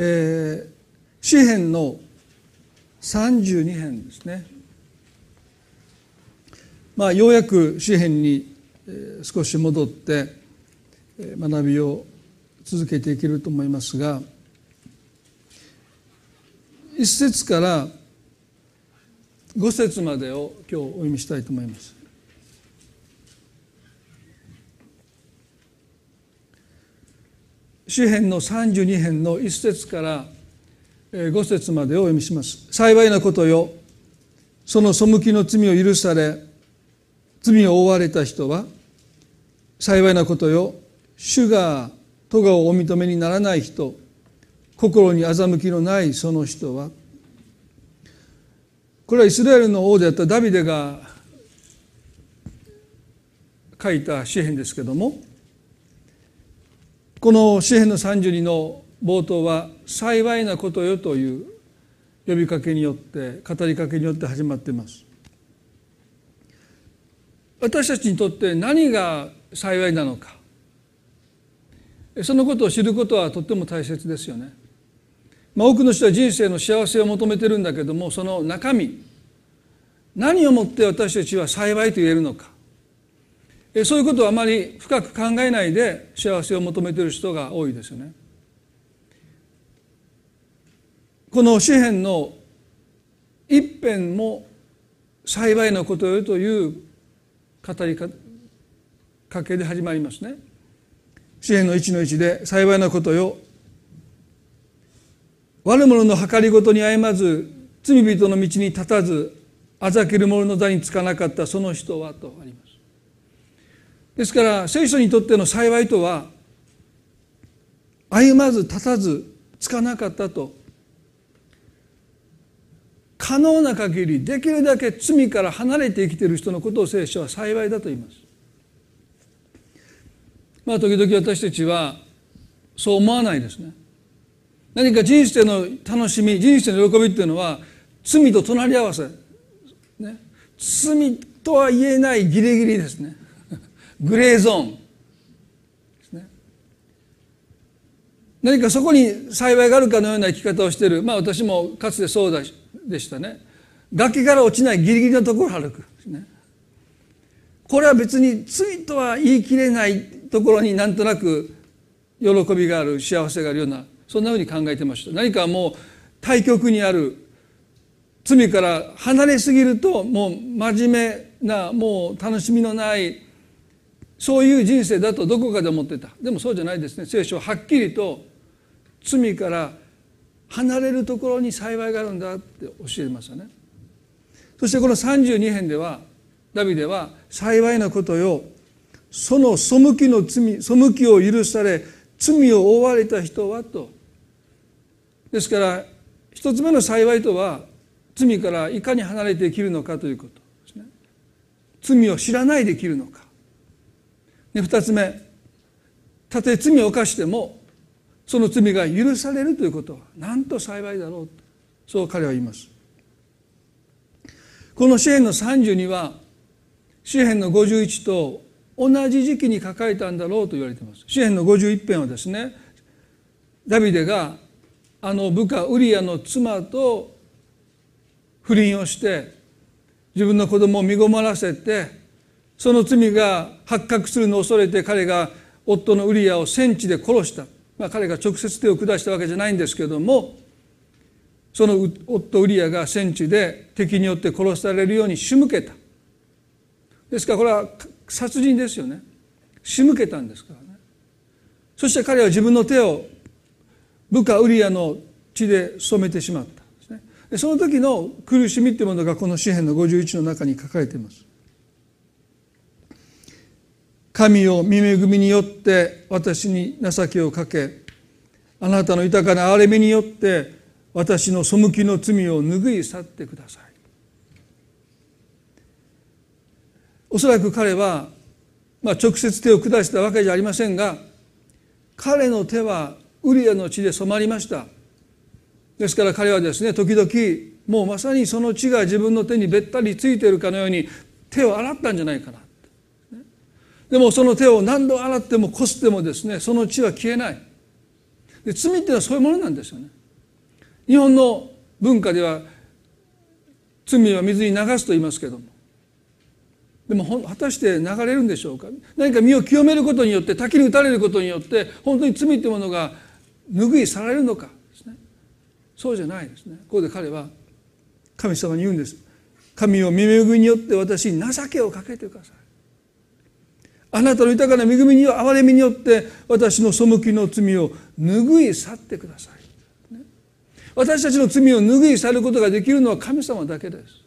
えー、詩編の32編ですねまあようやく詩編に少し戻って学びを続けていけると思いますが一節から五節までを今日お読みしたいと思います。詩編の32編の1節から5節までをお読みします。幸いなことよその背きの罪を許され罪を負われた人は幸いなことよ主が咎をお認めにならない人心に欺きのないその人はこれはイスラエルの王であったダビデが書いた詩篇ですけどもこの詩篇の32の冒頭は「幸いなことよ」という呼びかけによって語りかけによって始まっています。私たちにとって何が幸いなのか。そのことを知ることはとっても大切ですよね。まあ、多くの人は人生の幸せを求めてるんだけどもその中身何をもって私たちは幸いと言えるのか。そういうことをあまり深く考えないで幸せを求めている人が多いですよね。この詩篇の一辺も幸いなことよという語りかけで始まりますね。支援の一の一で幸いなことよ悪者の計りごとに歩まず罪人の道に立たずあざける者の座につかなかったその人はとありますですから聖書にとっての幸いとは歩まず立たずつかなかったと。可能な限りできるだけ罪から離れて生きている人のことを聖書は幸いだと言います。まあ時々私たちはそう思わないですね。何か人生の楽しみ人生の喜びっていうのは罪と隣り合わせ、ね、罪とは言えないギリギリですね。グレーゾーン。何かそこに幸いがあるかのような生き方をしている。まあ私もかつてそうでしたね。崖から落ちないギリギリのところを歩く。これは別に罪とは言い切れないところになんとなく喜びがある幸せがあるようなそんなふうに考えてました。何かもう対極にある罪から離れすぎるともう真面目なもう楽しみのないそういう人生だとどこかで思ってた。でもそうじゃないですね。聖書ははっきりと罪から離れるところに幸いがあるんだって教えますよね。そしてこの32編ではダビデは幸いなことよ。その背きの罪背きを許され罪を負われた人はと。ですから一つ目の幸いとは罪からいかに離れて生きるのかということですね。罪を知らないで生きるのか。で二つ目。たとえ罪を犯してもその罪が許されるということはなんと幸いだろう。そう彼は言います。この詩篇の32は詩篇の51と同じ時期に書かれたんだろうと言われています。詩篇の51編はですねダビデがあの部下ウリアの妻と不倫をして自分の子供を身ごもらせてその罪が発覚するのを恐れて彼が夫のウリアを戦地で殺した、まあ、彼が直接手を下したわけじゃないんですけどもその夫ウリアが戦地で敵によって殺されるように仕向けた。ですからこれは殺人ですよね。仕向けたんですからね。そして彼は自分の手を部下ウリアの血で染めてしまったでその時の苦しみっていうものがこの詩篇の51の中に書かれています。神を見恵みによって私に情けをかけあなたの豊かな憐れみによって私の背きの罪を拭い去ってください。おそらく彼は、まあ、直接手を下したわけじゃありませんが彼の手はウリアの血で染まりました。ですから彼はですね時々もうまさにその血が自分の手にべったりついているかのように手を洗ったんじゃないかな。でもその手を何度洗ってもこすってもですねその血は消えない。で罪っていうのはそういうものなんですよね。日本の文化では罪は水に流すと言いますけども。でも果たして流れるんでしょうか？何か身を清めることによって滝に打たれることによって本当に罪というものが拭い去られるのか？ですねそうじゃないですね。ここで彼は神様に言うんです。神を見恵みによって私に情けをかけてください。あなたの豊かな恵みに憐れみによって私の背きの罪を拭い去ってください。私たちの罪を拭い去ることができるのは神様だけです。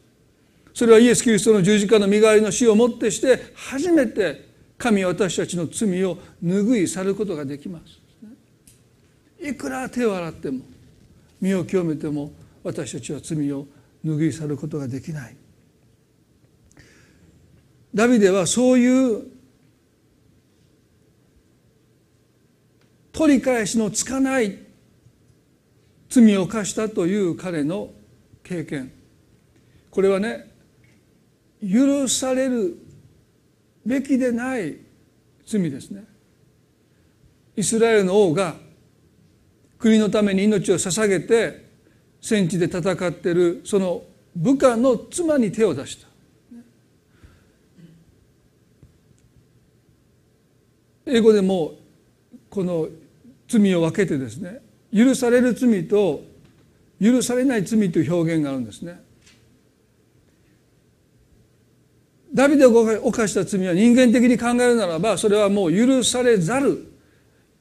それはイエス・キリストの十字架の身代わりの死をもってして初めて神は私たちの罪を拭い去ることができます。いくら手を洗っても身を清めても私たちは罪を拭い去ることができない。ダビデはそういう取り返しのつかない罪を犯したという彼の経験。これはね許されるべきでない罪ですね。イスラエルの王が国のために命を捧げて戦地で戦っているその部下の妻に手を出した。英語でもこの罪を分けてですね許される罪と許されない罪という表現があるんですね。ダビデが犯した罪は人間的に考えるならばそれはもう許されざる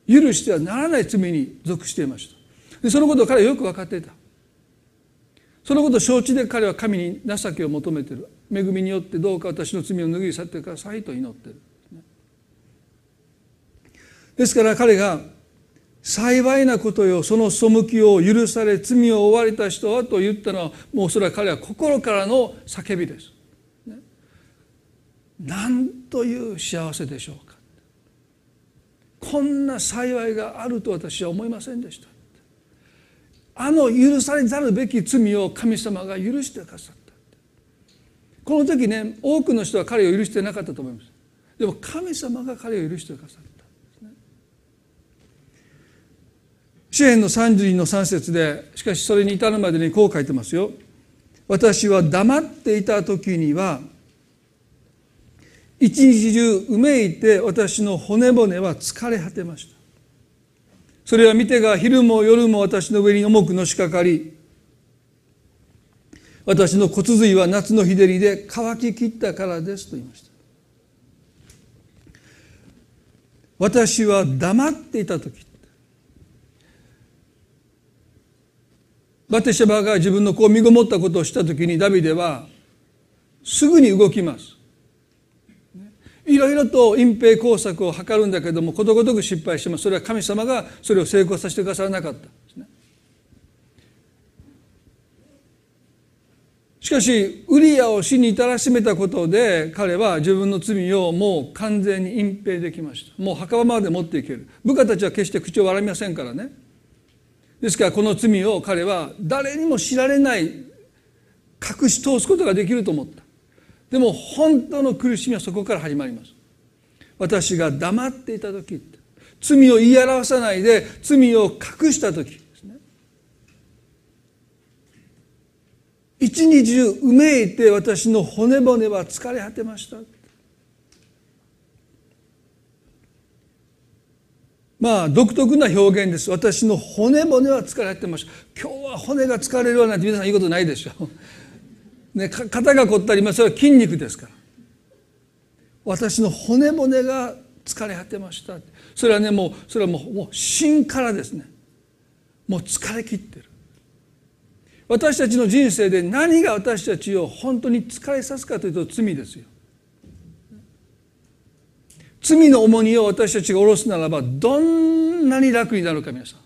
許してはならない罪に属していました。でそのことを彼はよく分かっていた。そのことを承知で彼は神に情けを求めている。恵みによってどうか私の罪を拭い去ってくださいと祈っている。ですから彼が幸いなことよその背きを許され罪を負われた人はと言ったのはもうそれは彼は心からの叫びです。ね、なんという幸せでしょうか。こんな幸いがあると私は思いませんでした。あの許されざるべき罪を神様が許してくださった。この時ね多くの人は彼を許してなかったと思います。でも神様が彼を許してくださった。詩篇の32の3節でしかしそれに至るまでにこう書いてますよ。私は黙っていた時には一日中うめいて私の骨骨は疲れ果てました。それは見てが昼も夜も私の上に重くのしかかり私の骨髄は夏の日照りで乾ききったからですと言いました。私は黙っていた時バテシェバが自分の子を身ごもったことをした時にダビデはすぐに動きます。いろいろと隠蔽工作を図るんだけどもことごとく失敗してます。それは神様がそれを成功させてくださらなかった。ですね。しかしウリアを死に至らしめたことで彼は自分の罪をもう完全に隠蔽できました。もう墓場まで持っていける。部下たちは決して口を割りませんからね。ですからこの罪を彼は誰にも知られない隠し通すことができると思った。でも本当の苦しみはそこから始まります。私が黙っていた時罪を言い表さないで罪を隠した時ですね。一日中うめいて私の骨骨は疲れ果てました。まあ独特な表現です。私の骨骨は疲れてました。今日は骨が疲れるようなんて皆さん言うことないでしょ、ね、肩が凝ったり、まあ、それは筋肉ですから。私の骨骨が疲れ果てました。それはねもうそれはもうもう芯からですね。もう疲れ切ってる。私たちの人生で何が私たちを本当に疲れさすかというと罪ですよ。罪の重荷を私たちが下ろすならばどんなに楽になるか皆さん。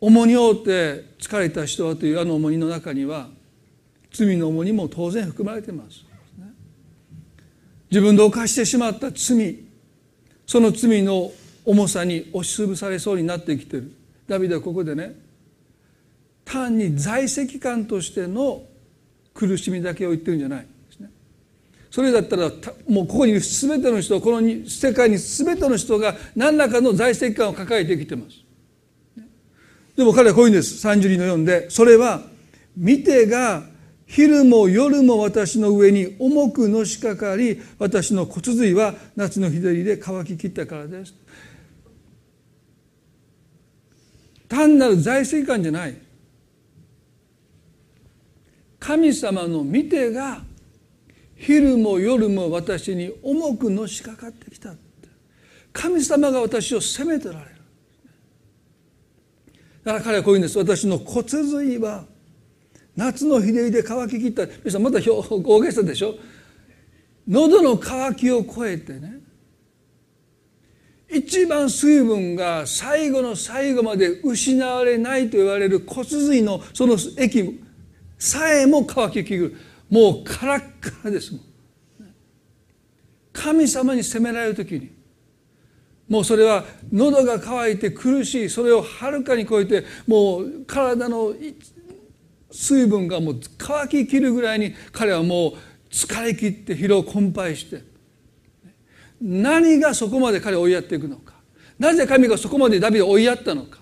重荷を負って疲れた人はというあの重荷の中には罪の重荷も当然含まれています。自分で犯してしまった罪その罪の重さに押しつぶされそうになってきてる。ダビデはここでね単に在籍感としての苦しみだけを言ってるんじゃない。それだったらもうここにいる全ての人この世界に全ての人が何らかの在籍感を抱えてきてます。でも彼はこういうんです。32の4でそれは見てが昼も夜も私の上に重くのしかかり私の骨髄は夏の日照りで乾ききったからです。単なる財政感じゃない。神様の見てが昼も夜も私に重くのしかかってきた神様が私を責めてられる。だから彼はこういうんです。私の骨髄は夏の日照りで乾ききった。皆さんまた大げさでしょ。喉の渇きを超えてね。一番水分が最後の最後まで失われないと言われる骨髄のその液さえも乾ききる。もうカラッカラですもん。神様に責められる時に。もうそれは喉が渇いて苦しい。それをはるかに超えてもう体の水分がもう乾ききるぐらいに彼はもう疲れ切って疲労困憊して。何がそこまで彼を追いやっていくのか。なぜ神がそこまでダビデを追いやったのか。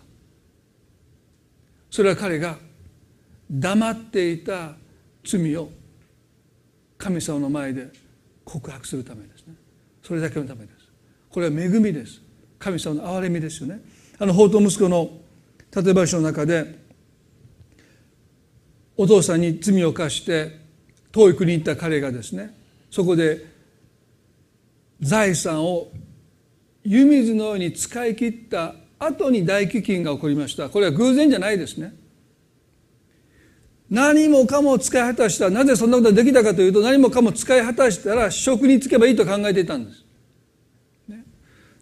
それは彼が黙っていた罪を神様の前で告白するためですね。それだけのためです。これは恵みです。神様の憐れみですよね。あの法と息子の例え話の中でお父さんに罪を犯して遠い国に行った彼がですねそこで財産を湯水のように使い切った後に大飢饉が起こりました。これは偶然じゃないですね。何もかも使い果たしたなぜそんなことができたかというと何もかも使い果たしたら職に就けばいいと考えていたんです、ね、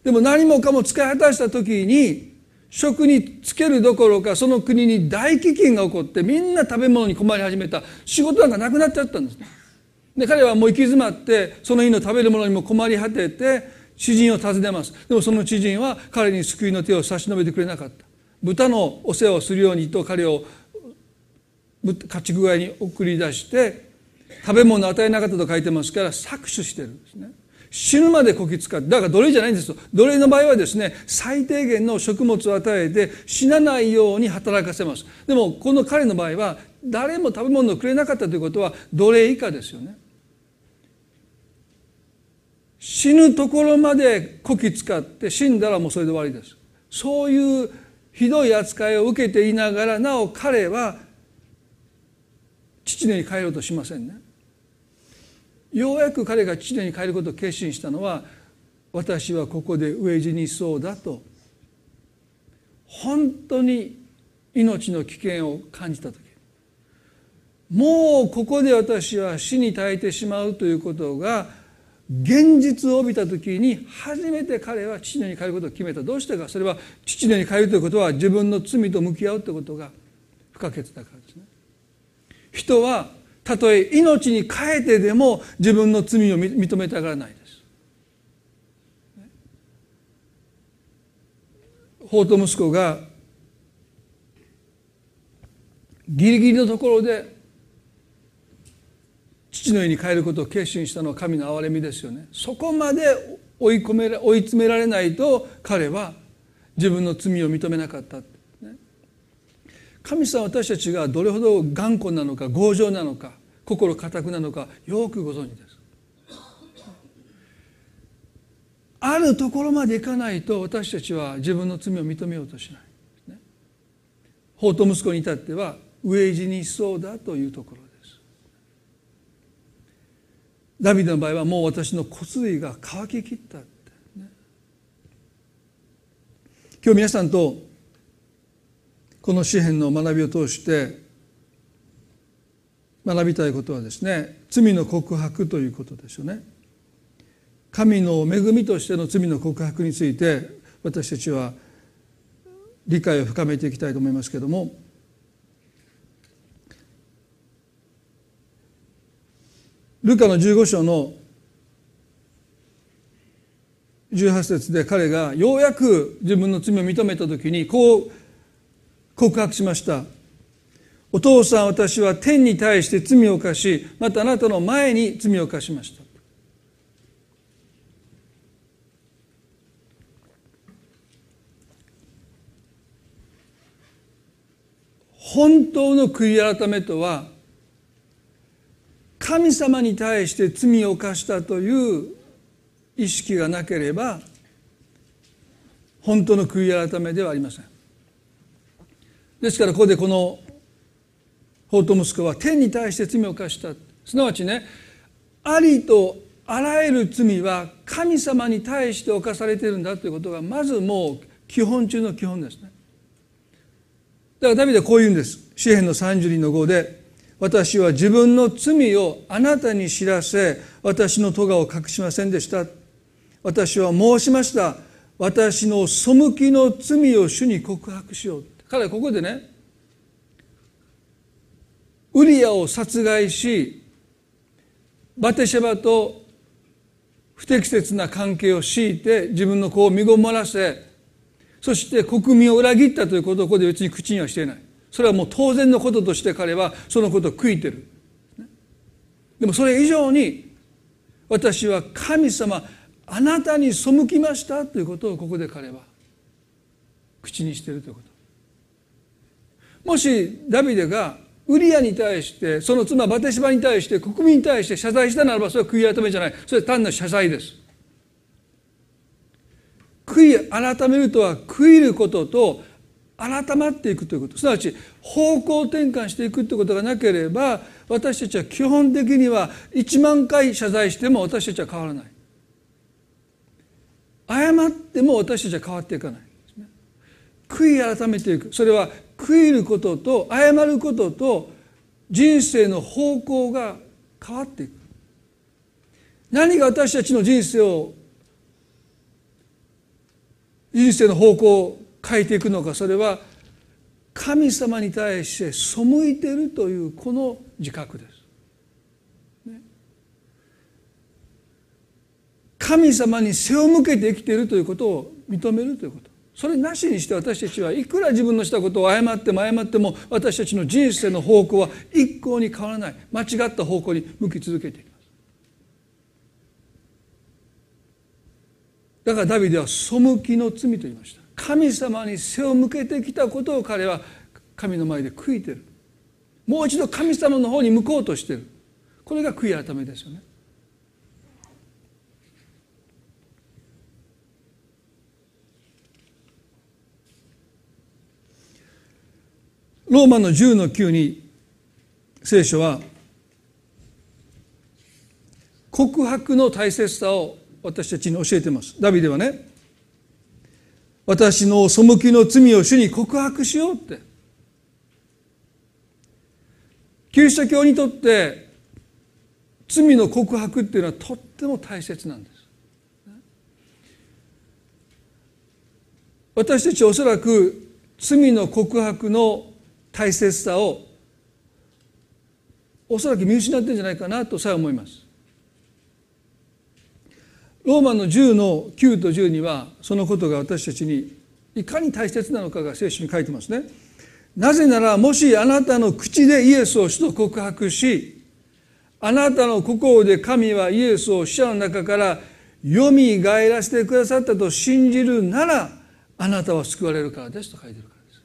でも何もかも使い果たした時に職につけるどころかその国に大飢饉が起こってみんな食べ物に困り始めた。仕事なんかなくなっちゃったんです。で彼はもう行き詰まってその日の食べるものにも困り果てて知人を訪ねます。でもその知人は彼に救いの手を差し伸べてくれなかった。豚のお世話をするようにと彼を家畜小屋に送り出して食べ物を与えなかったと書いてますから搾取してるんですね。死ぬまでこき使ってだから奴隷じゃないんですよ。奴隷の場合はですね最低限の食物を与えて死なないように働かせます。でもこの彼の場合は誰も食べ物をくれなかったということは奴隷以下ですよね。死ぬところまでこき使って死んだらもうそれで終わりです。そういうひどい扱いを受けていながらなお彼は父に帰ろうとしませんね。ようやく彼が父に帰ることを決心したのは私はここで飢え死にそうだと本当に命の危険を感じた時。もうここで私は死に絶えてしまうということが現実を帯びた時に初めて彼は父のに帰ることを決めた。どうしてか。それは父のに帰るということは自分の罪と向き合うということが不可欠だから。人はたとえ命に変えてでも自分の罪を認めたがらないです。法と息子がギリギリのところで父の家に帰ることを決心したのは神の憐れみですよね。そこまで追い込め追い詰められないと彼は自分の罪を認めなかった。神様私たちがどれほど頑固なのか強情なのか心固くなのかよくご存知です。あるところまでいかないと私たちは自分の罪を認めようとしない、ね。法と息子に至っては飢え死にしそうだというところです。ダビデの場合はもう私の骨髄が乾ききったって、ね、今日皆さんとこの詩篇の学びを通して学びたいことはですね罪の告白ということですよね。神の恵みとしての罪の告白について私たちは理解を深めていきたいと思いますけれどもルカの15章の18節で彼がようやく自分の罪を認めた時にこう告白しました。お父さん私は天に対して罪を犯しまたあなたの前に罪を犯しました。本当の悔い改めとは神様に対して罪を犯したという意識がなければ本当の悔い改めではありません。ですからここでこの法と息子は天に対して罪を犯した。すなわちねありとあらゆる罪は神様に対して犯されているんだということがまずもう基本中の基本ですね。だからダビデはこう言うんです。詩篇の32の5で私は自分の罪をあなたに知らせ私の咎を隠しませんでした。私は申しました。私の背きの罪を主に告白しよう。彼はここでねウリアを殺害しバテシェバと不適切な関係を強いて自分の子を身ごもらせそして国民を裏切ったということをここで別に口にはしていない。それはもう当然のこととして彼はそのことを悔いてる。でもそれ以上に私は神様あなたに背きましたということをここで彼は口にしているということ。もしダビデがウリアに対してその妻バテシバに対して国民に対して謝罪したならばそれは悔い改めじゃない。それは単なる謝罪です。悔い改めるとは悔いることと改まっていくということ。すなわち方向転換していくということがなければ私たちは基本的には1万回謝罪しても私たちは変わらない。謝っても私たちは変わっていかない悔い改めていく。それは悔いることと謝ることと人生の方向が変わっていく。何が私たちの人生を人生の方向を変えていくのかそれは神様に対して背いてるというこの自覚です。神様に背を向けて生きているということを認めるということ。それなしにして私たちはいくら自分のしたことを謝っても謝っても私たちの人生の方向は一向に変わらない。間違った方向に向き続けていますだからダビデは背きの罪と言いました。神様に背を向けてきたことを彼は神の前で悔いてる。もう一度神様の方に向こうとしてる。これが悔い改めですよね。ローマの10の9に聖書は告白の大切さを私たちに教えてます。ダビデはね私の背きの罪を主に告白しようって。キリスト教にとって罪の告白っていうのはとっても大切なんです。私たちおそらく罪の告白の大切さをおそらく見失ってんじゃないかなとさえ思いますローマの10の9と10にはそのことが私たちにいかに大切なのかが聖書に書いてますね。なぜならもしあなたの口でイエスを主と告白しあなたの心で神はイエスを死者の中からよみがえらせてくださったと信じるならあなたは救われるからですと書いてるからです。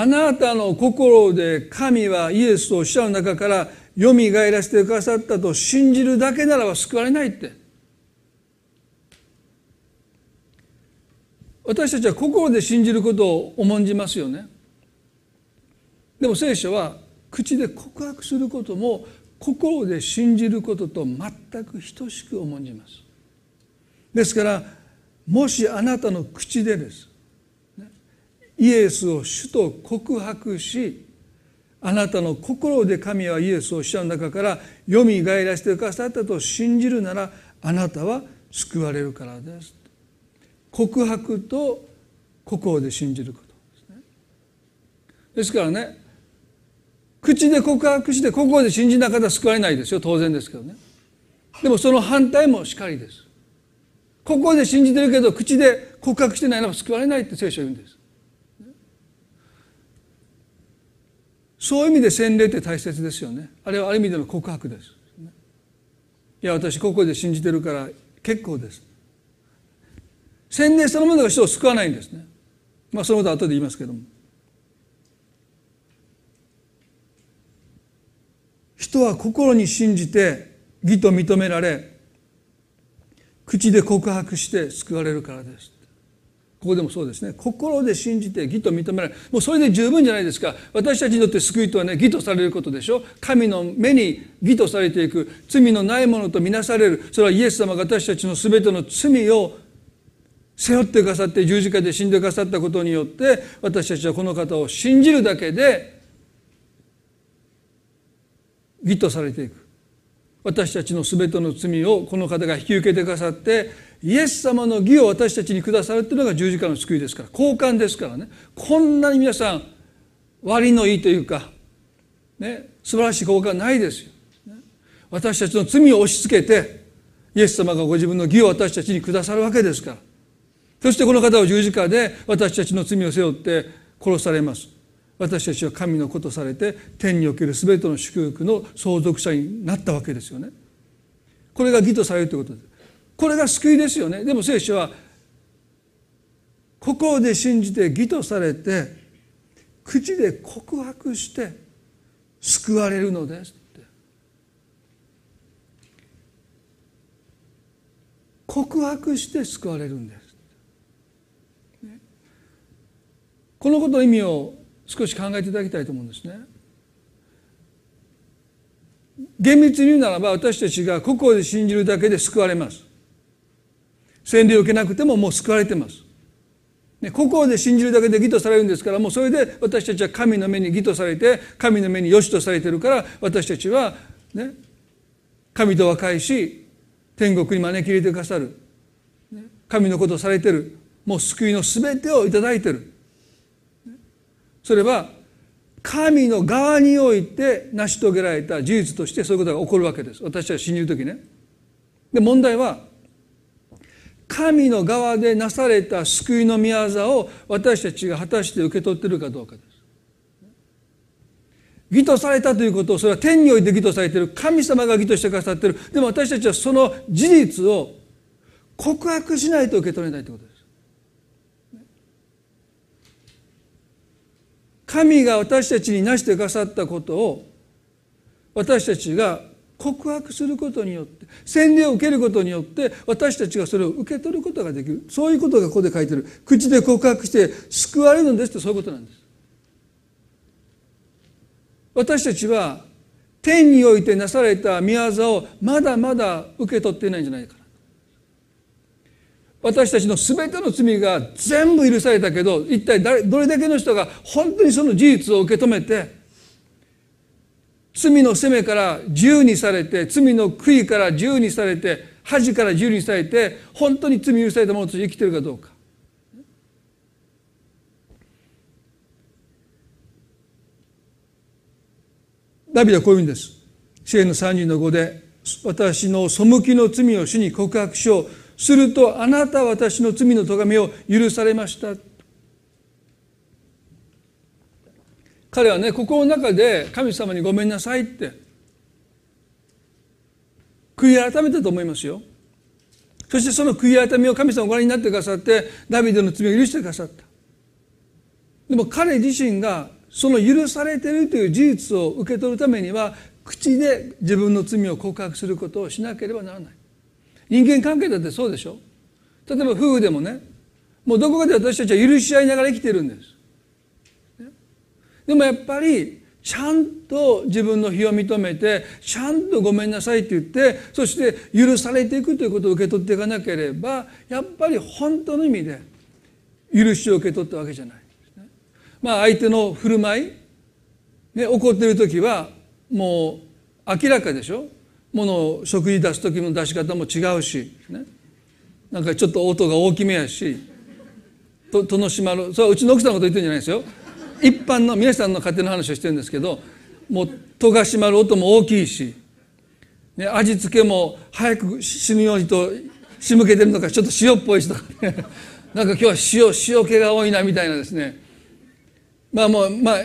あなたの心で神はイエスを死者の中からよみがえらせてくださったと信じるだけならば救われないって。私たちは心で信じることを重んじますよね。でも聖書は口で告白することも心で信じることと全く等しく重んじます。ですからもしあなたの口でです。イエスを主と告白しあなたの心で神はイエスを死者の中からよみがえらせてくださったと信じるならあなたは救われるからです。告白と心で信じること。ですねですからね口で告白して心で信じなかったら救われないですよ。当然ですけどね。でもその反対もしかりです。心で信じてるけど口で告白してないなら救われないって聖書は言うんです。そういう意味で洗礼って大切ですよね。あれはある意味での告白です。いや私ここで信じてるから結構です。洗礼そのものが人を救わないんですね。まあそのことは後で言いますけども。人は心に信じて義と認められ口で告白して救われるからです。ここでもそうですね。心で信じて義と認められもうそれで十分じゃないですか。私たちにとって救いとはね義とされることでしょ。神の目に義とされていく。罪のないものとみなされる。それはイエス様が私たちの全ての罪を背負ってくださって十字架で死んでくださったことによって私たちはこの方を信じるだけで義とされていく。私たちの全ての罪をこの方が引き受けてくださってイエス様の義を私たちにくださるというのが十字架の救いですから交換ですからねこんなに皆さん割のいいというか、ね、素晴らしい交換ないですよ。私たちの罪を押し付けてイエス様がご自分の義を私たちにくださるわけですからそしてこの方を十字架で私たちの罪を背負って殺されます私たちは神の子とされて天における全ての祝福の相続者になったわけですよね。これが義とされるということです。これが救いですよね。でも聖書は心で信じて義とされて口で告白して救われるのですって告白して救われるんです。このことの意味を少し考えていただきたいと思うんですね。厳密に言うならば私たちが心で信じるだけで救われます。洗礼を受けなくてももう救われてます。ね、心で信じるだけで義とされるんですからもうそれで私たちは神の目に義とされて神の目に良しとされてるから私たちは、ね、神と和解し天国に招き入れてくださる、神のことをされてる。もう救いの全てを頂いてる。それは神の側において成し遂げられた事実としてそういうことが起こるわけです。私は信じる時ね。で問題は神の側でなされた救いの御業を私たちが果たして受け取っているかどうかです。義とされたということをそれは天において義とされている。神様が義としてくださっている。でも私たちはその事実を告白しないと受け取れないということです。神が私たちになしてくださったことを私たちが告白することによって洗礼を受けることによって私たちがそれを受け取ることができる。そういうことがここで書いてる。口で告白して救われるんですってそういうことなんです。私たちは天においてなされた御業をまだまだ受け取っていないんじゃないかな。私たちの全ての罪が全部許されたけど一体誰どれだけの人が本当にその事実を受け止めて罪の責めから自由にされて罪の悔いから自由にされて恥から自由にされて本当に罪許されたものとして生きてるかどうか。ダビデはこういうんです。支援の30の5で私の背きの罪を主に告白しよう。するとあなたは私の罪の咎めを許されました。彼はね心の中で神様にごめんなさいって悔い改めたと思いますよ。そしてその悔い改めを神様ご覧になってくださってダビデの罪を許してくださった。でも彼自身がその許されているという事実を受け取るためには口で自分の罪を告白することをしなければならない。人間関係だってそうでしょ？例えば夫婦でもねもうどこかで私たちは許し合いながら生きてるんです、でもやっぱりちゃんと自分の非を認めてちゃんとごめんなさいって言ってそして許されていくということを受け取っていかなければやっぱり本当の意味で許しを受け取ったわけじゃない。まあ相手の振る舞い、ね、怒ってる時はもう明らかでしょ。ものを食事出す時の出し方も違うし、ね、なんかちょっと音が大きめやしとのしまるそれはうちの奥さんのこと言ってるんじゃないですよ。一般の皆さんの家庭の話をしてるんですけどもう戸が閉まる音も大きいし、ね、味付けも早く死ぬようにと仕向けてるのかちょっと塩っぽいしとかね。なんか今日は塩塩気が多いなみたいなですね。まあもうまあ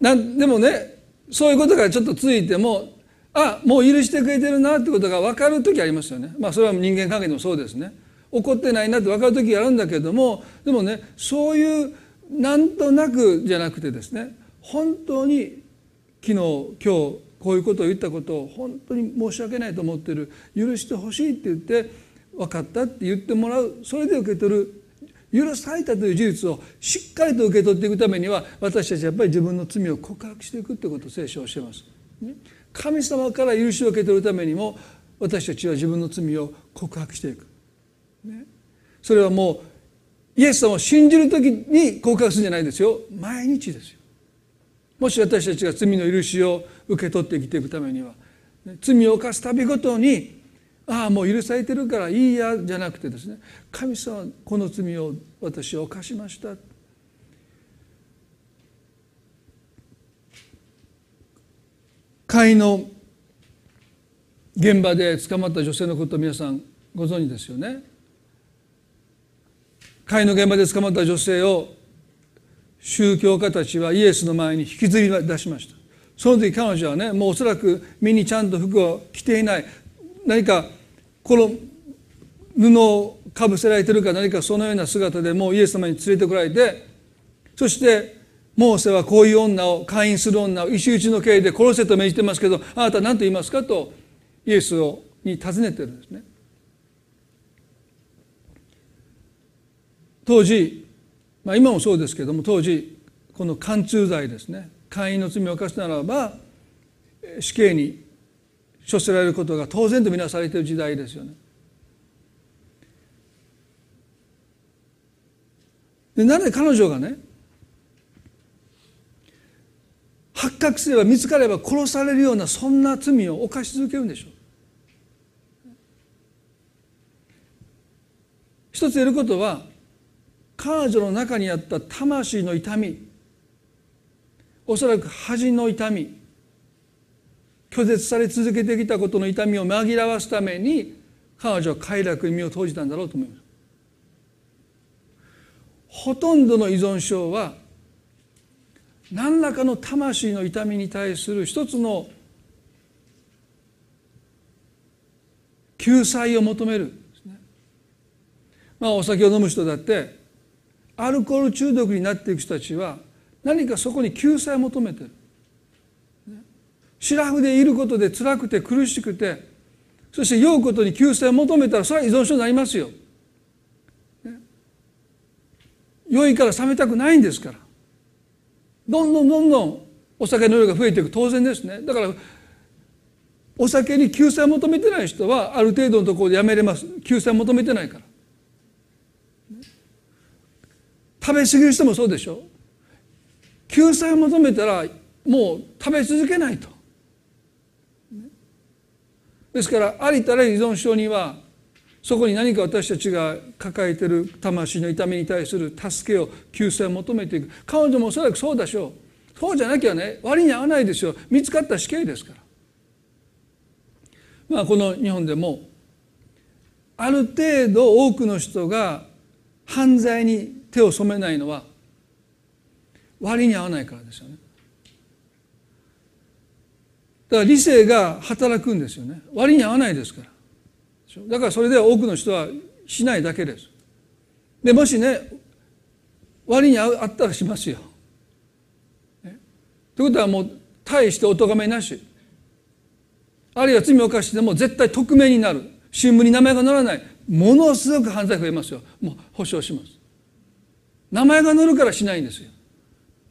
なんでもねそういうことがちょっとついてもあもう許してくれてるなってことが分かる時ありますよね。まあそれは人間関係でもそうですね。怒ってないなって分かる時があるんだけどもでもねそういうなんとなくじゃなくてですね本当に昨日今日こういうことを言ったことを本当に申し訳ないと思ってる許してほしいって言って分かったって言ってもらうそれで受け取る許されたという事実をしっかりと受け取っていくためには私たちやっぱり自分の罪を告白していくということを聖書を教えます。神様から許しを受け取るためにも私たちは自分の罪を告白していく。それはもうイエス様を信じる時に告白するんじゃないですよ。毎日ですよ。もし私たちが罪の許しを受け取って生きていくためには罪を犯すたびごとにああもう許されてるからいいやじゃなくてですね神様この罪を私は犯しました。会の現場で捕まった女性のこと皆さんご存知ですよね。会の現場で捕まった女性を宗教家たちはイエスの前に引きずり出しましたその時彼女はねもうおそらく身にちゃんと服を着ていない何かこの布をかぶせられてるか何かそのような姿でもうイエス様に連れてこられてそしてモーセはこういう女を会員する女を石打ちの刑で殺せと命じてますけどあなた何と言いますかとイエスをに尋ねてるんですね。当時、まあ、今もそうですけども当時この貫通罪ですね会員の罪を犯すならば死刑に処せられることが当然とみなされている時代ですよね。でなぜ彼女がね発覚すれば見つかれば殺されるようなそんな罪を犯し続けるんでしょう一つ言えることは彼女の中にあった魂の痛みおそらく恥の痛み拒絶され続けてきたことの痛みを紛らわすために彼女は快楽に身を投じたんだろうと思います。ほとんどの依存症は何らかの魂の痛みに対する一つの救済を求めるまあお酒を飲む人だってアルコール中毒になっていく人たちは何かそこに救済を求めてる。シラフでいることで辛くて苦しくてそして酔うことに救済を求めたらそれは依存症になりますよ。酔いから冷めたくないんですから。どんどんどんどんお酒の量が増えていく。当然ですね。だからお酒に救済を求めてない人はある程度のところでやめれます。救済を求めてないから。食べ過ぎる人もそうでしょ。救済を求めたらもう食べ続けないと。ですからありたら依存症にはそこに何か私たちが抱えてる魂の痛みに対する助けを救済を求めていく。彼女もおそらくそうでしょう。そうじゃなきゃね割に合わないですよ。見つかった死刑ですから。まあこの日本でもある程度多くの人が犯罪に手を染めないのは割に合わないからですよね。だから理性が働くんですよね。割に合わないですから。だからそれで多くの人はしないだけです。でもしね割に合ったらしますよ。ということはもう大してお咎めなし。あるいは罪を犯しても絶対匿名になる。新聞に名前が載らない。ものすごく犯罪増えますよ。もう保証します。名前が載るからしないんですよ、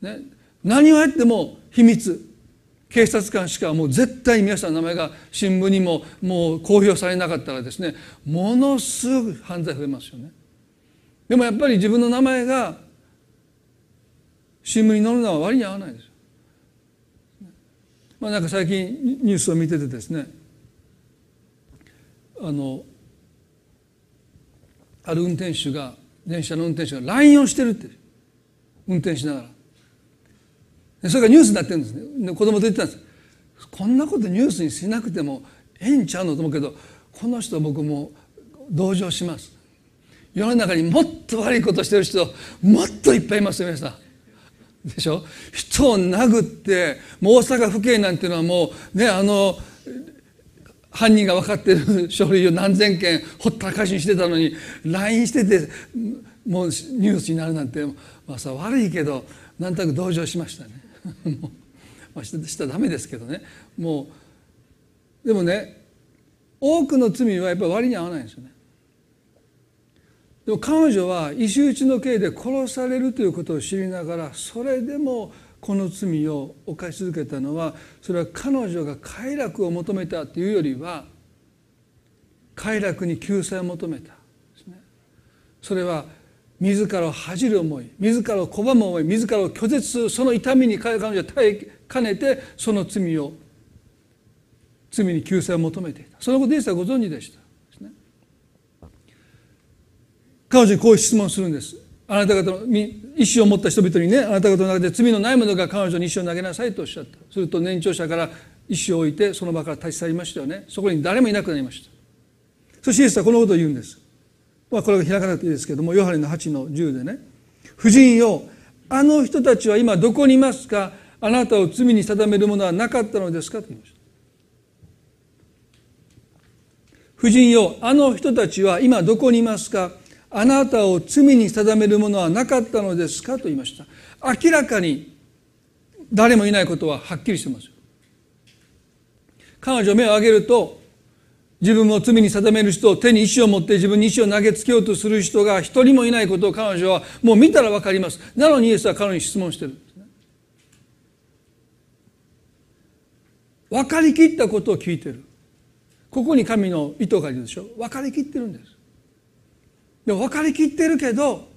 ね、何をやっても秘密。警察官しかもう絶対皆さんの名前が新聞にももう公表されなかったらですねものすごく犯罪増えますよね。でもやっぱり自分の名前が新聞に載るのは割に合わないですよ。まあなんか最近ニュースを見ててですねあのある運転手が電車の運転手が LINE をしてるって。運転しながら。でそれがニュースになってるんですね。子供と言ってたんです。こんなことニュースにしなくてもええんちゃうのと思うけどこの人僕も同情します。世の中にもっと悪いことしてる人もっといっぱいいますよ皆さん。でしょ？人を殴ってもう大阪府警なんていうのはもうねあの犯人が分かってる書類を何千件ほったらかしにしてたのに LINE しててもうニュースになるなんて、まあ、さ悪いけどなんとなく同情しましたね。まあ、したらダメですけどね。もうでもね多くの罪はやっぱり割に合わないんですよね。でも彼女は石打ちの刑で殺されるということを知りながらそれでもこの罪を犯し続けたのはそれは彼女が快楽を求めたというよりは快楽に救済を求めた。それは自らを恥じる思い自らを拒む思い自らを拒絶するその痛みに彼女は耐えかねてその罪を罪に救済を求めていた。そのことイエスはご存知でした。彼女にこう質問するんです。あなた方の意思を持った人々にねあなた方の中で罪のない者が彼女に石を投げなさいとおっしゃった。すると年長者から石を置いてその場から立ち去りましたよね。そこに誰もいなくなりました。そしてイエスはこのことを言うんです。まあこれが開かなくていいですけどもヨハネの8の10でね夫人よあの人たちは今どこにいますか？あなたを罪に定めるものはなかったのですか？と言いました夫人よあの人たちは今どこにいますか？あなたを罪に定めるものはなかったのですか？と言いました。明らかに誰もいないことははっきりしてます彼女目を上げると自分を罪に定める人を手に石を持って自分に石を投げつけようとする人が一人もいないことを彼女はもう見たら分かります。なのにイエスは彼女に質問してる。分かりきったことを聞いてる。ここに神の意図がいるでしょ。分かりきってるんです。で分かりきってるけど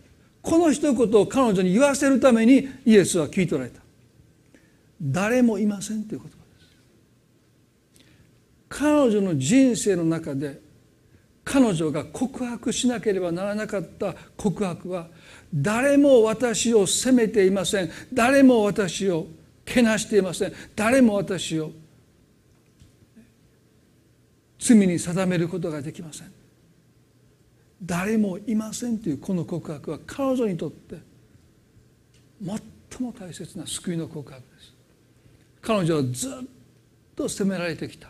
この一言を彼女に言わせるためにイエスは聞いておられた。誰もいませんという言葉です。彼女の人生の中で彼女が告白しなければならなかった告白は誰も私を責めていません。誰も私をけなしていません。誰も私を罪に定めることができません。誰もいませんというこの告白は彼女にとって最も大切な救いの告白です。彼女はずっと責められてきた。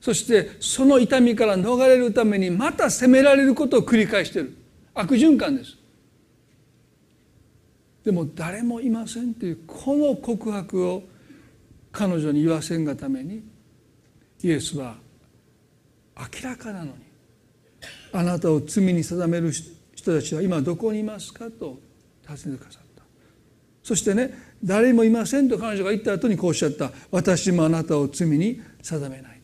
そしてその痛みから逃れるためにまた責められることを繰り返している。悪循環です。でも誰もいませんというこの告白を彼女に言わせんがためにイエスは明らかなのにあなたを罪に定める人たちは今どこにいますかと尋ねてくださった。そしてね誰もいませんと彼女が言った後にこうおっしゃった。私もあなたを罪に定めない。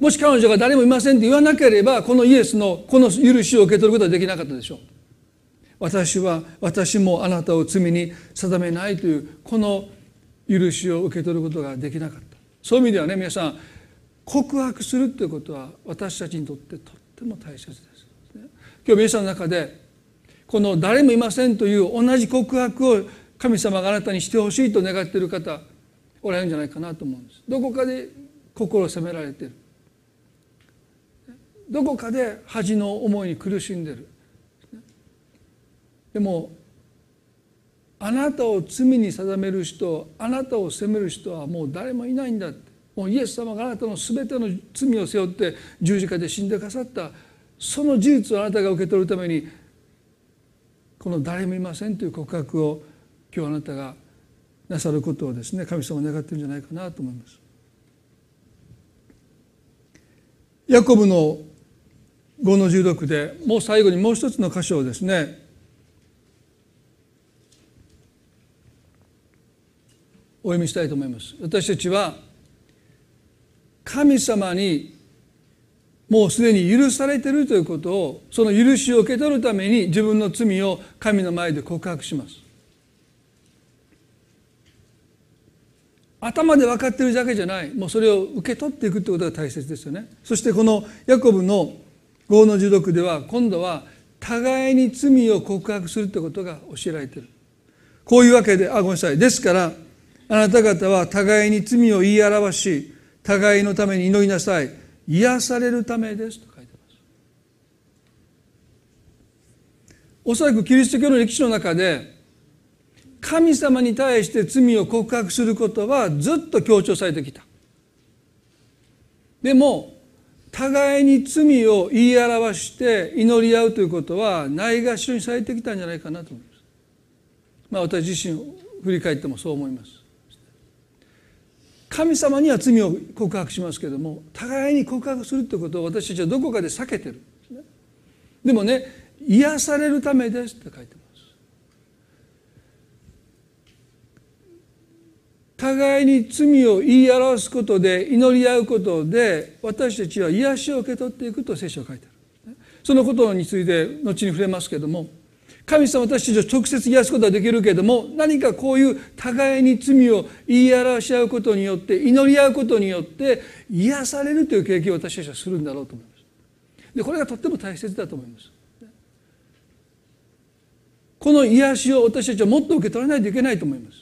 もし彼女が誰もいませんと言わなければこのイエスのこの許しを受け取ることはできなかったでしょう。私は私もあなたを罪に定めないというこの許しを受け取ることができなかった。そういう意味ではね皆さん告白するということは私たちにとってとっても大切です。今日皆さんの中でこの誰もいませんという同じ告白を神様があなたにしてほしいと願っている方おられるんじゃないかなと思うんです。どこかで心を責められている。どこかで恥の思いに苦しんでる。でもあなたを罪に定める人あなたを責める人はもう誰もいないんだってもうイエス様があなたの全ての罪を背負って十字架で死んでくださったその事実をあなたが受け取るためにこの「誰もいません」という告白を今日あなたがなさることをですね神様は願ってるんじゃないかなと思います。ヤコブの5の16でもう最後にもう一つの箇所をですねお読みしたいと思います。私たちは神様にもうすでに許されているということをその許しを受け取るために自分の罪を神の前で告白します。頭で分かっているだけじゃない。もうそれを受け取っていくということが大切ですよね。そしてこのヤコブの5の16では今度は互いに罪を告白するということが教えられている。こういうわけであごめんなさい。ですからあなた方は互いに罪を言い表し互いのために祈りなさい癒されるためですと書いてますおそらくキリスト教の歴史の中で神様に対して罪を告白することはずっと強調されてきたでも互いに罪を言い表して祈り合うということはないがしろにされてきたんじゃないかなと思います。まあ、私自身を振り返ってもそう思います。神様には罪を告白しますけども互いに告白するということを私たちはどこかで避けてるでね、でもね癒されるためですって書いてます。互いに罪を言い表すことで祈り合うことで私たちは癒しを受け取っていくと聖書は書いてある。そのことについて後に触れますけども神様私たちを直接癒すことはできるけれども何かこういう互いに罪を言い表し合うことによって祈り合うことによって癒されるという経験を私たちはするんだろうと思います。でこれがとっても大切だと思います。この癒しを私たちはもっと受け取らないといけないと思います。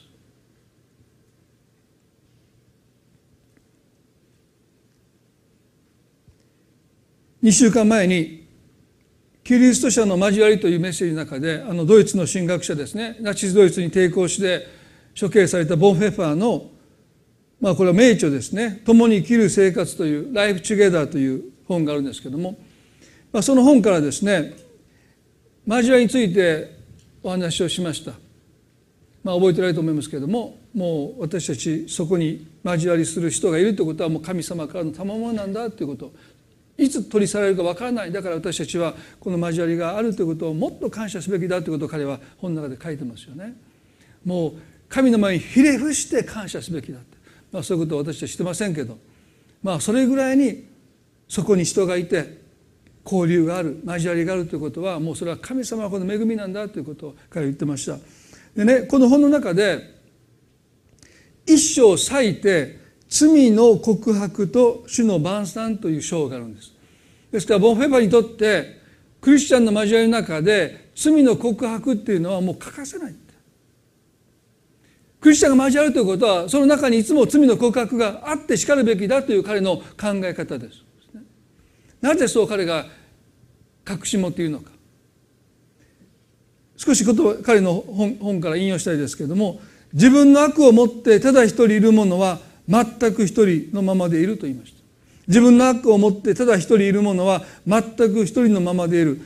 2週間前にキリスト者の交わりというメッセージの中であのドイツの神学者ですねナチスドイツに抵抗して処刑されたボン・フェファーのまあこれは名著ですね「共に生きる生活」という「ライフ・チュゲダー」という本があるんですけども、まあ、その本からですね交わりについてお話をしました、まあ、覚えてないと思いますけれどももう私たちそこに交わりする人がいるということはもう神様からの賜物なんだということいつ取り去られるかわからないだから私たちはこの交わりがあるということをもっと感謝すべきだということを彼は本の中で書いてますよね。もう神の前にひれ伏して感謝すべきだって、まあ、そういうことは私はしてませんけどまあそれぐらいにそこに人がいて交流がある交わりがあるということはもうそれは神様はこの恵みなんだということを彼は言ってました。でねこの本の中で一章割いて罪の告白と主の晩餐という章があるんです。ですからボン・フェバにとってクリスチャンの交わりの中で罪の告白っていうのはもう欠かせないクリスチャンが交わるということはその中にいつも罪の告白があってしかるべきだという彼の考え方です。なぜそう彼が隠し持っているのか。少し彼の本から引用したいですけれども自分の悪を持ってただ一人いる者は全く一人のままでいると言いました。自分の悪を持ってただ一人いる者は全く一人のままでいる。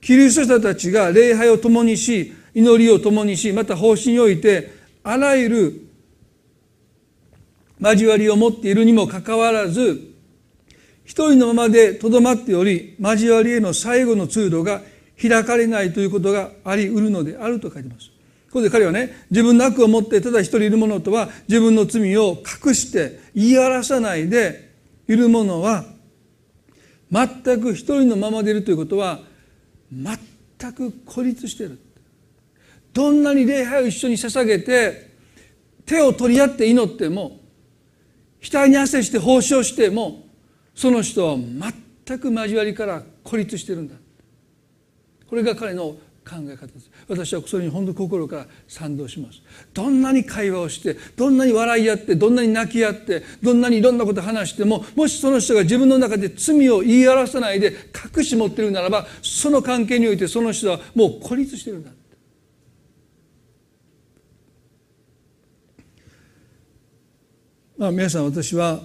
キリスト者たちが礼拝を共にし祈りを共にしまた方針においてあらゆる交わりを持っているにもかかわらず一人のままでとどまっており交わりへの最後の通路が開かれないということがありうるのであると書いてます。ここで彼はね自分の悪を持ってただ一人いる者とは自分の罪を隠して言い表さないでいる者は全く一人のままでいるということは全く孤立している。どんなに礼拝を一緒に捧げて手を取り合って祈っても額に汗して奉仕をしてもその人は全く交わりから孤立してるんだ。これが彼の考え方です。私はそれに本当心から賛同します。どんなに会話をしてどんなに笑い合ってどんなに泣き合ってどんなにいろんなこと話してももしその人が自分の中で罪を言い表さないで隠し持ってるならばその関係においてその人はもう孤立してるんだまあ皆さん私は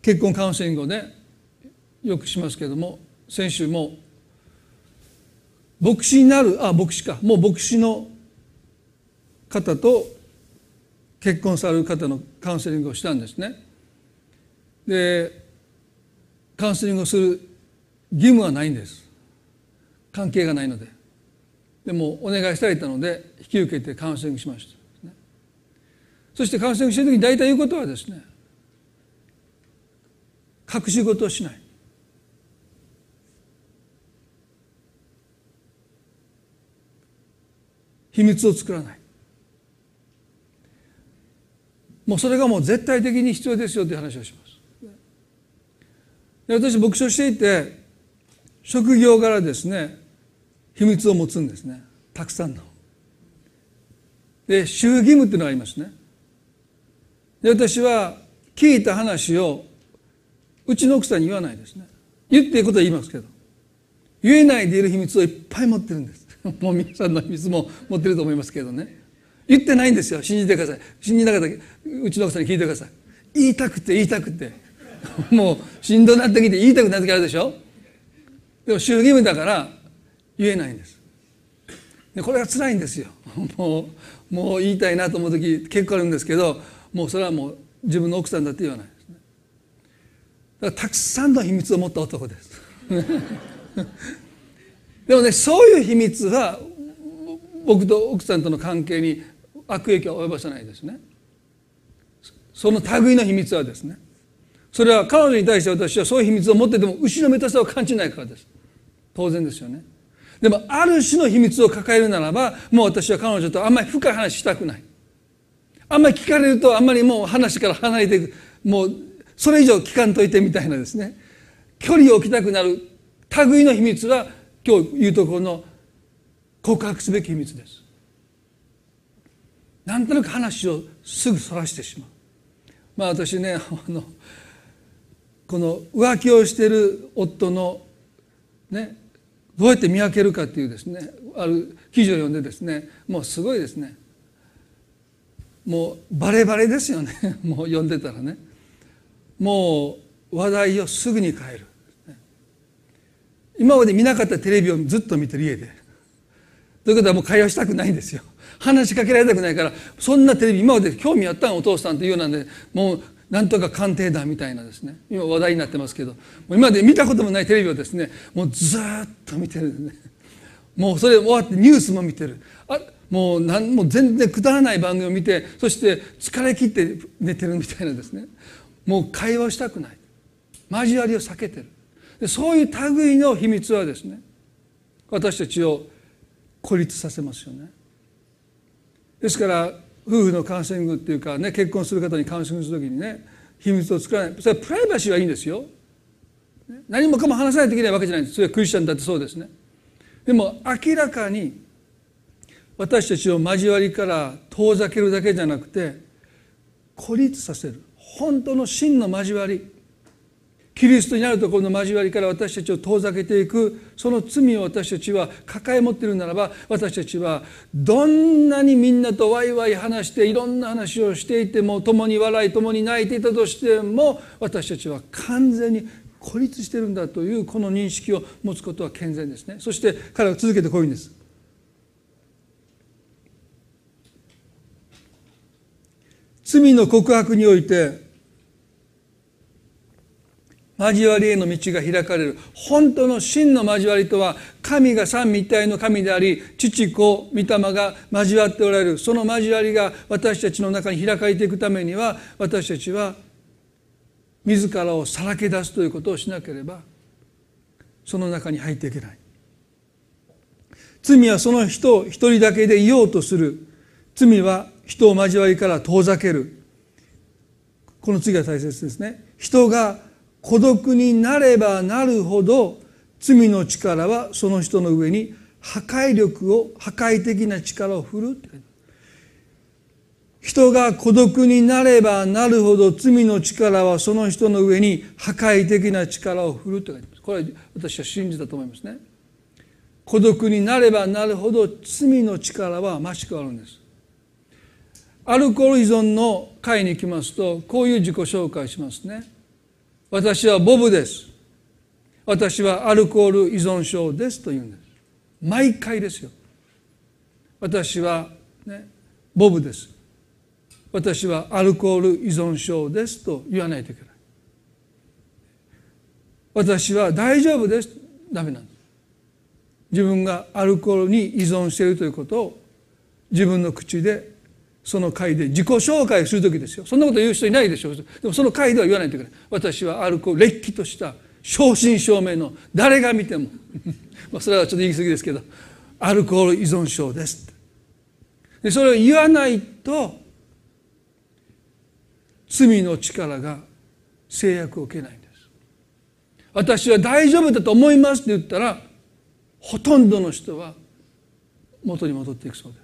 結婚カウンセリングをねよくしますけれども先週も牧師になる。あ牧師か。もう牧師の方と結婚される方のカウンセリングをしたんですね。でカウンセリングをする義務はないんです。関係がないので。でもお願いされたので引き受けてカウンセリングしました、そしてカウンセリングしてる時に大体言うことはですね隠し事をしない。秘密を作らない。もうそれがもう絶対的に必要ですよという話をします。で私牧師をしていて職業柄ですね秘密を持つんですね。たくさんの。で衆義務っていうのがありますね。で私は聞いた話をうちの奥さんに言わないですね。言っていいことは言いますけど言えないでいる秘密をいっぱい持ってるんです。もう皆さんの秘密も持ってると思いますけどね。言ってないんですよ。信じてください。信じなかったうちの奥さんに聞いてください。言いたくて言いたくて。もうしんどなってきて言いたくなってきあるでしょ。でも宗義務だから言えないんです。でこれが辛いんですよ。もうもう言いたいなと思う時結構あるんですけどもうそれはもう自分の奥さんだって言わないだからたくさんの秘密を持った男です。でもねそういう秘密は僕と奥さんとの関係に悪影響を及ぼさないですね。その類の秘密はですね。それは彼女に対して私はそういう秘密を持ってても後ろめたさを感じないからです。当然ですよね。でもある種の秘密を抱えるならばもう私は彼女とあんまり深い話したくない。あんまり聞かれるとあんまりもう話から離れていく。もうそれ以上聞かんといてみたいなですね。距離を置きたくなる類の秘密は今日言うところの告白すべき秘密です。なんとなく話をすぐそらしてしまう。まあ私ねあのこの浮気をしている夫のねどうやって見分けるかっていうですねある記事を読んでですねもうすごいですね。もうバレバレですよね。もう読んでたらね。もう話題をすぐに変える。今まで見なかったテレビをずっと見てる家で。ということはもう会話したくないんですよ。話しかけられたくないからそんなテレビ今まで興味あったんお父さんというようなんでもうなんとか鑑定団みたいなですね。今話題になってますけど今まで見たこともないテレビをですねもうずっと見てるんで。すねもうそれ終わってニュースも見てる。あもうなんもう全然くだらない番組を見てそして疲れ切って寝てるみたいなですね。もう会話をしたくない。交わりを避けてる。でそういう類の秘密はですね私たちを孤立させますよね。ですから夫婦のカウンセリングっていうかね結婚する方にカウンセリングする時にね秘密を作らない。それはプライバシーはいいんですよ。何もかも話さないといけないわけじゃないんです。それはクリスチャンだってそうですね。でも明らかに私たちを交わりから遠ざけるだけじゃなくて孤立させる。本当の真の交わり。キリストにあるところの交わりから私たちを遠ざけていくその罪を私たちは抱え持っているならば私たちはどんなにみんなとワイワイ話していろんな話をしていても共に笑い共に泣いていたとしても私たちは完全に孤立してるんだというこの認識を持つことは健全ですね。そして彼は続けてこういうんです。罪の告白において交わりへの道が開かれる。本当の真の交わりとは神が三位一体の神であり父子御霊が交わっておられる。その交わりが私たちの中に開かれていくためには私たちは自らをさらけ出すということをしなければその中に入っていけない。罪はその人を一人だけでいようとする。罪は人を交わりから遠ざける。この次が大切ですね。人が孤独になればなるほど罪の力はその人の上に破壊力を破壊的な力を振るって人が孤独になればなるほど罪の力はその人の上に破壊的な力を振るって書いてますこれは私は信じたと思いますね。孤独になればなるほど罪の力は増し加わるんです。アルコール依存の会に行きますとこういう自己紹介しますね。私はボブです。私はアルコール依存症ですと言うんです。毎回ですよ。私は、ね、ボブです。私はアルコール依存症ですと言わないといけない。私は大丈夫です。ダメなんです。自分がアルコールに依存しているということを自分の口でその会で自己紹介する時ですよ。そんなこと言う人いないでしょ。うでもその会では言わないといけない。私はアルコールれっきとした正真正銘の誰が見ても。まあそれはちょっと言い過ぎですけどアルコール依存症ですでそれを言わないと罪の力が制約を受けないんです。私は大丈夫だと思いますって言ったらほとんどの人は元に戻っていくそうです。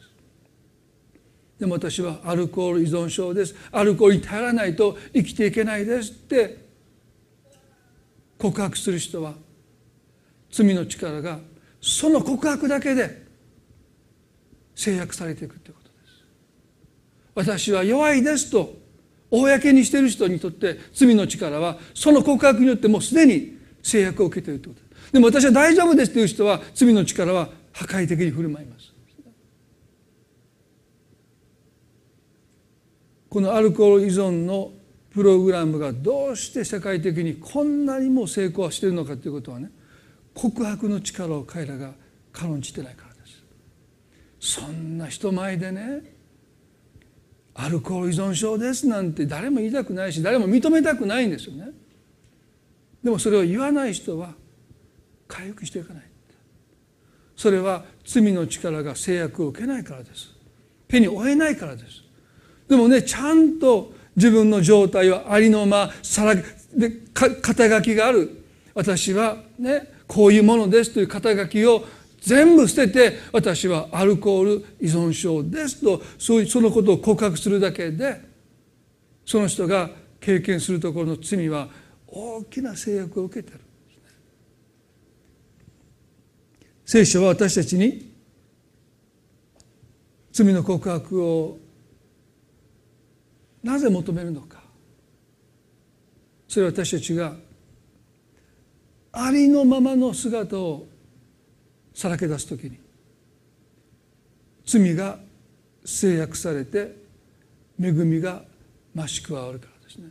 でも私はアルコール依存症です。アルコールに頼らないと生きていけないですって告白する人は罪の力がその告白だけで制約されていくということです。私は弱いですと公にしている人にとって罪の力はその告白によってもうすでに制約を受けているということです。でも私は大丈夫ですという人は罪の力は破壊的に振る舞います。このアルコール依存のプログラムがどうして世界的にこんなにも成功しているのかということはね告白の力を彼らが軽んじてないからです。そんな人前でねアルコール依存症ですなんて誰も言いたくないし誰も認めたくないんですよね。でもそれを言わない人は回復していかない。それは罪の力が制約を受けないからです。手に負えないからです。でもねちゃんと自分の状態をありのままさらで肩書きがある。私はねこういうものですという肩書きを全部捨てて私はアルコール依存症ですとそういうそのことを告白するだけでその人が経験するところの罪は大きな制約を受けてる。聖書は私たちに罪の告白をなぜ求めるのか。それは私たちがありのままの姿をさらけ出す時に罪が制約されて恵みが増し加わるからですね。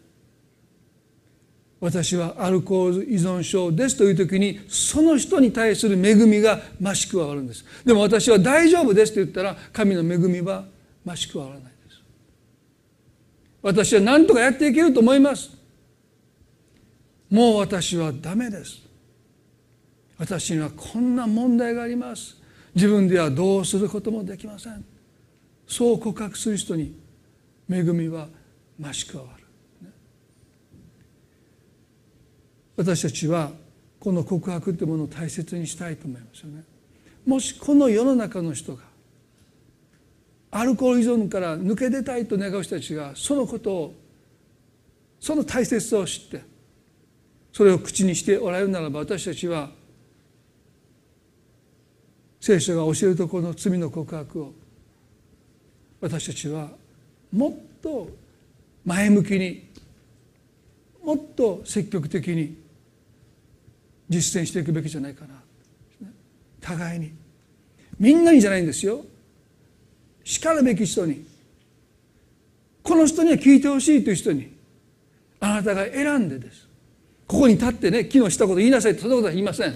私はアルコール依存症ですという時にその人に対する恵みが増し加わるんです。でも私は大丈夫ですと言ったら神の恵みは増し加わらない。私は何とかやっていけると思います。もう私はダメです。私にはこんな問題があります。自分ではどうすることもできません。そう告白する人に恵みは増し加わる。私たちはこの告白というものを大切にしたいと思いますよね。もしこの世の中の人がアルコール依存から抜け出たいと願う人たちがそのことをその大切さを知ってそれを口にしておられるならば私たちは聖書が教えるところの罪の告白を私たちはもっと前向きにもっと積極的に実践していくべきじゃないかな。互いに。みんなにじゃないんですよ。しかるべき人に。この人には聞いてほしいという人に。あなたが選んでです。ここに立ってね昨日したこと言いなさい。ってそんなことは言いません、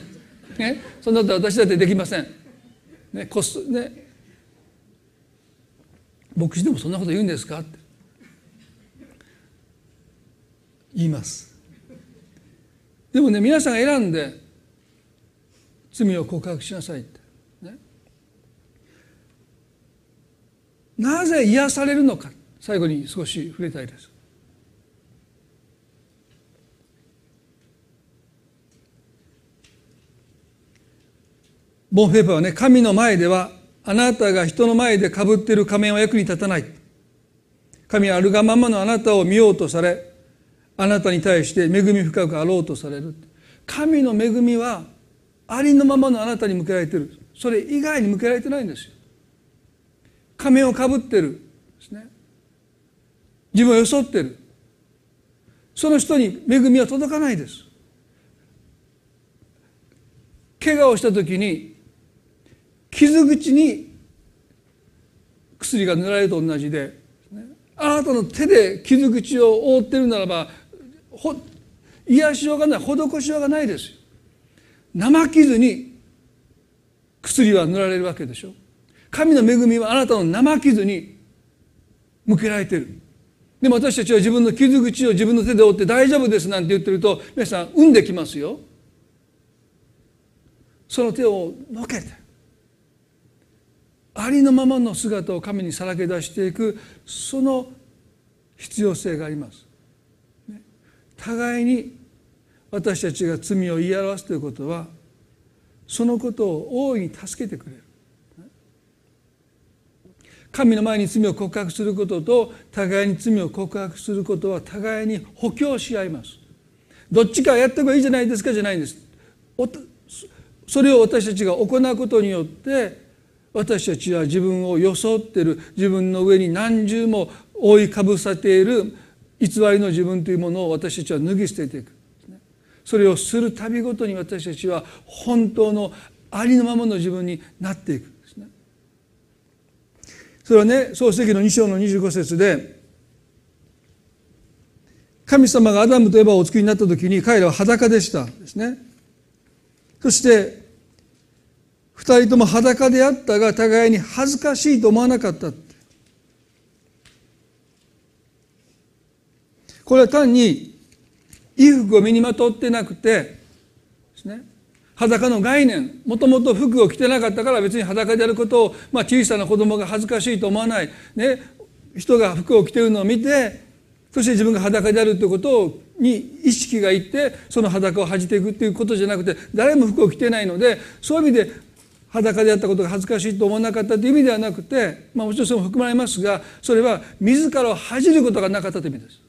ね、そんなことは私だってできません、ねこすね、牧師でもそんなこと言うんですかって。言います。でもね皆さんが選んで罪を告白しなさいって、ね、なぜ癒されるのか。最後に少し触れたいです。ボン・フェーパーはね神の前ではあなたが人の前でかぶっている仮面は役に立たない。神はあるがままのあなたを見ようとされあなたに対して恵み深くあろうとされる。神の恵みはありのままのあなたに向けられている。それ以外に向けられてないんですよ。仮面をかぶってる。ですね。自分を装ってる。その人に恵みは届かないです。怪我をした時に傷口に薬が塗られると同じであなたの手で傷口を覆ってるならばほ癒しようがない施しようがないです生傷に薬は塗られるわけでしょ。神の恵みはあなたの生傷に向けられてる。でも私たちは自分の傷口を自分の手で覆って大丈夫ですなんて言ってると皆さん産んできますよ。その手をのけてありのままの姿を神にさらけ出していくその必要性があります。互いに私たちが罪を言い表すということはそのことを大いに助けてくれる。神の前に罪を告白することと互いに罪を告白することは互いに補強し合います。どっちかやった方がいいじゃないですかじゃないんです。それを私たちが行うことによって私たちは自分を装っている。自分の上に何重も覆いかぶさっている。偽りの自分というものを私たちは脱ぎ捨てていく。それをするたびごとに私たちは本当のありのままの自分になっていく。それはね創世記の2章の25節で神様がアダムとエバをお作りになった時に彼らは裸でしたですね。そして二人とも裸であったが互いに恥ずかしいと思わなかった。これは単に衣服を身にまとってなくてですね。裸の概念。もともと服を着てなかったから別に裸であることを、まあ、小さな子供が恥ずかしいと思わない、ね、人が服を着ているのを見てそして自分が裸であるということに意識がいってその裸を恥じていくっていうことじゃなくて誰も服を着てないのでそういう意味で裸であったことが恥ずかしいと思わなかったという意味ではなくて、まあ、もちろんそれも含まれますがそれは自らを恥じることがなかったという意味です。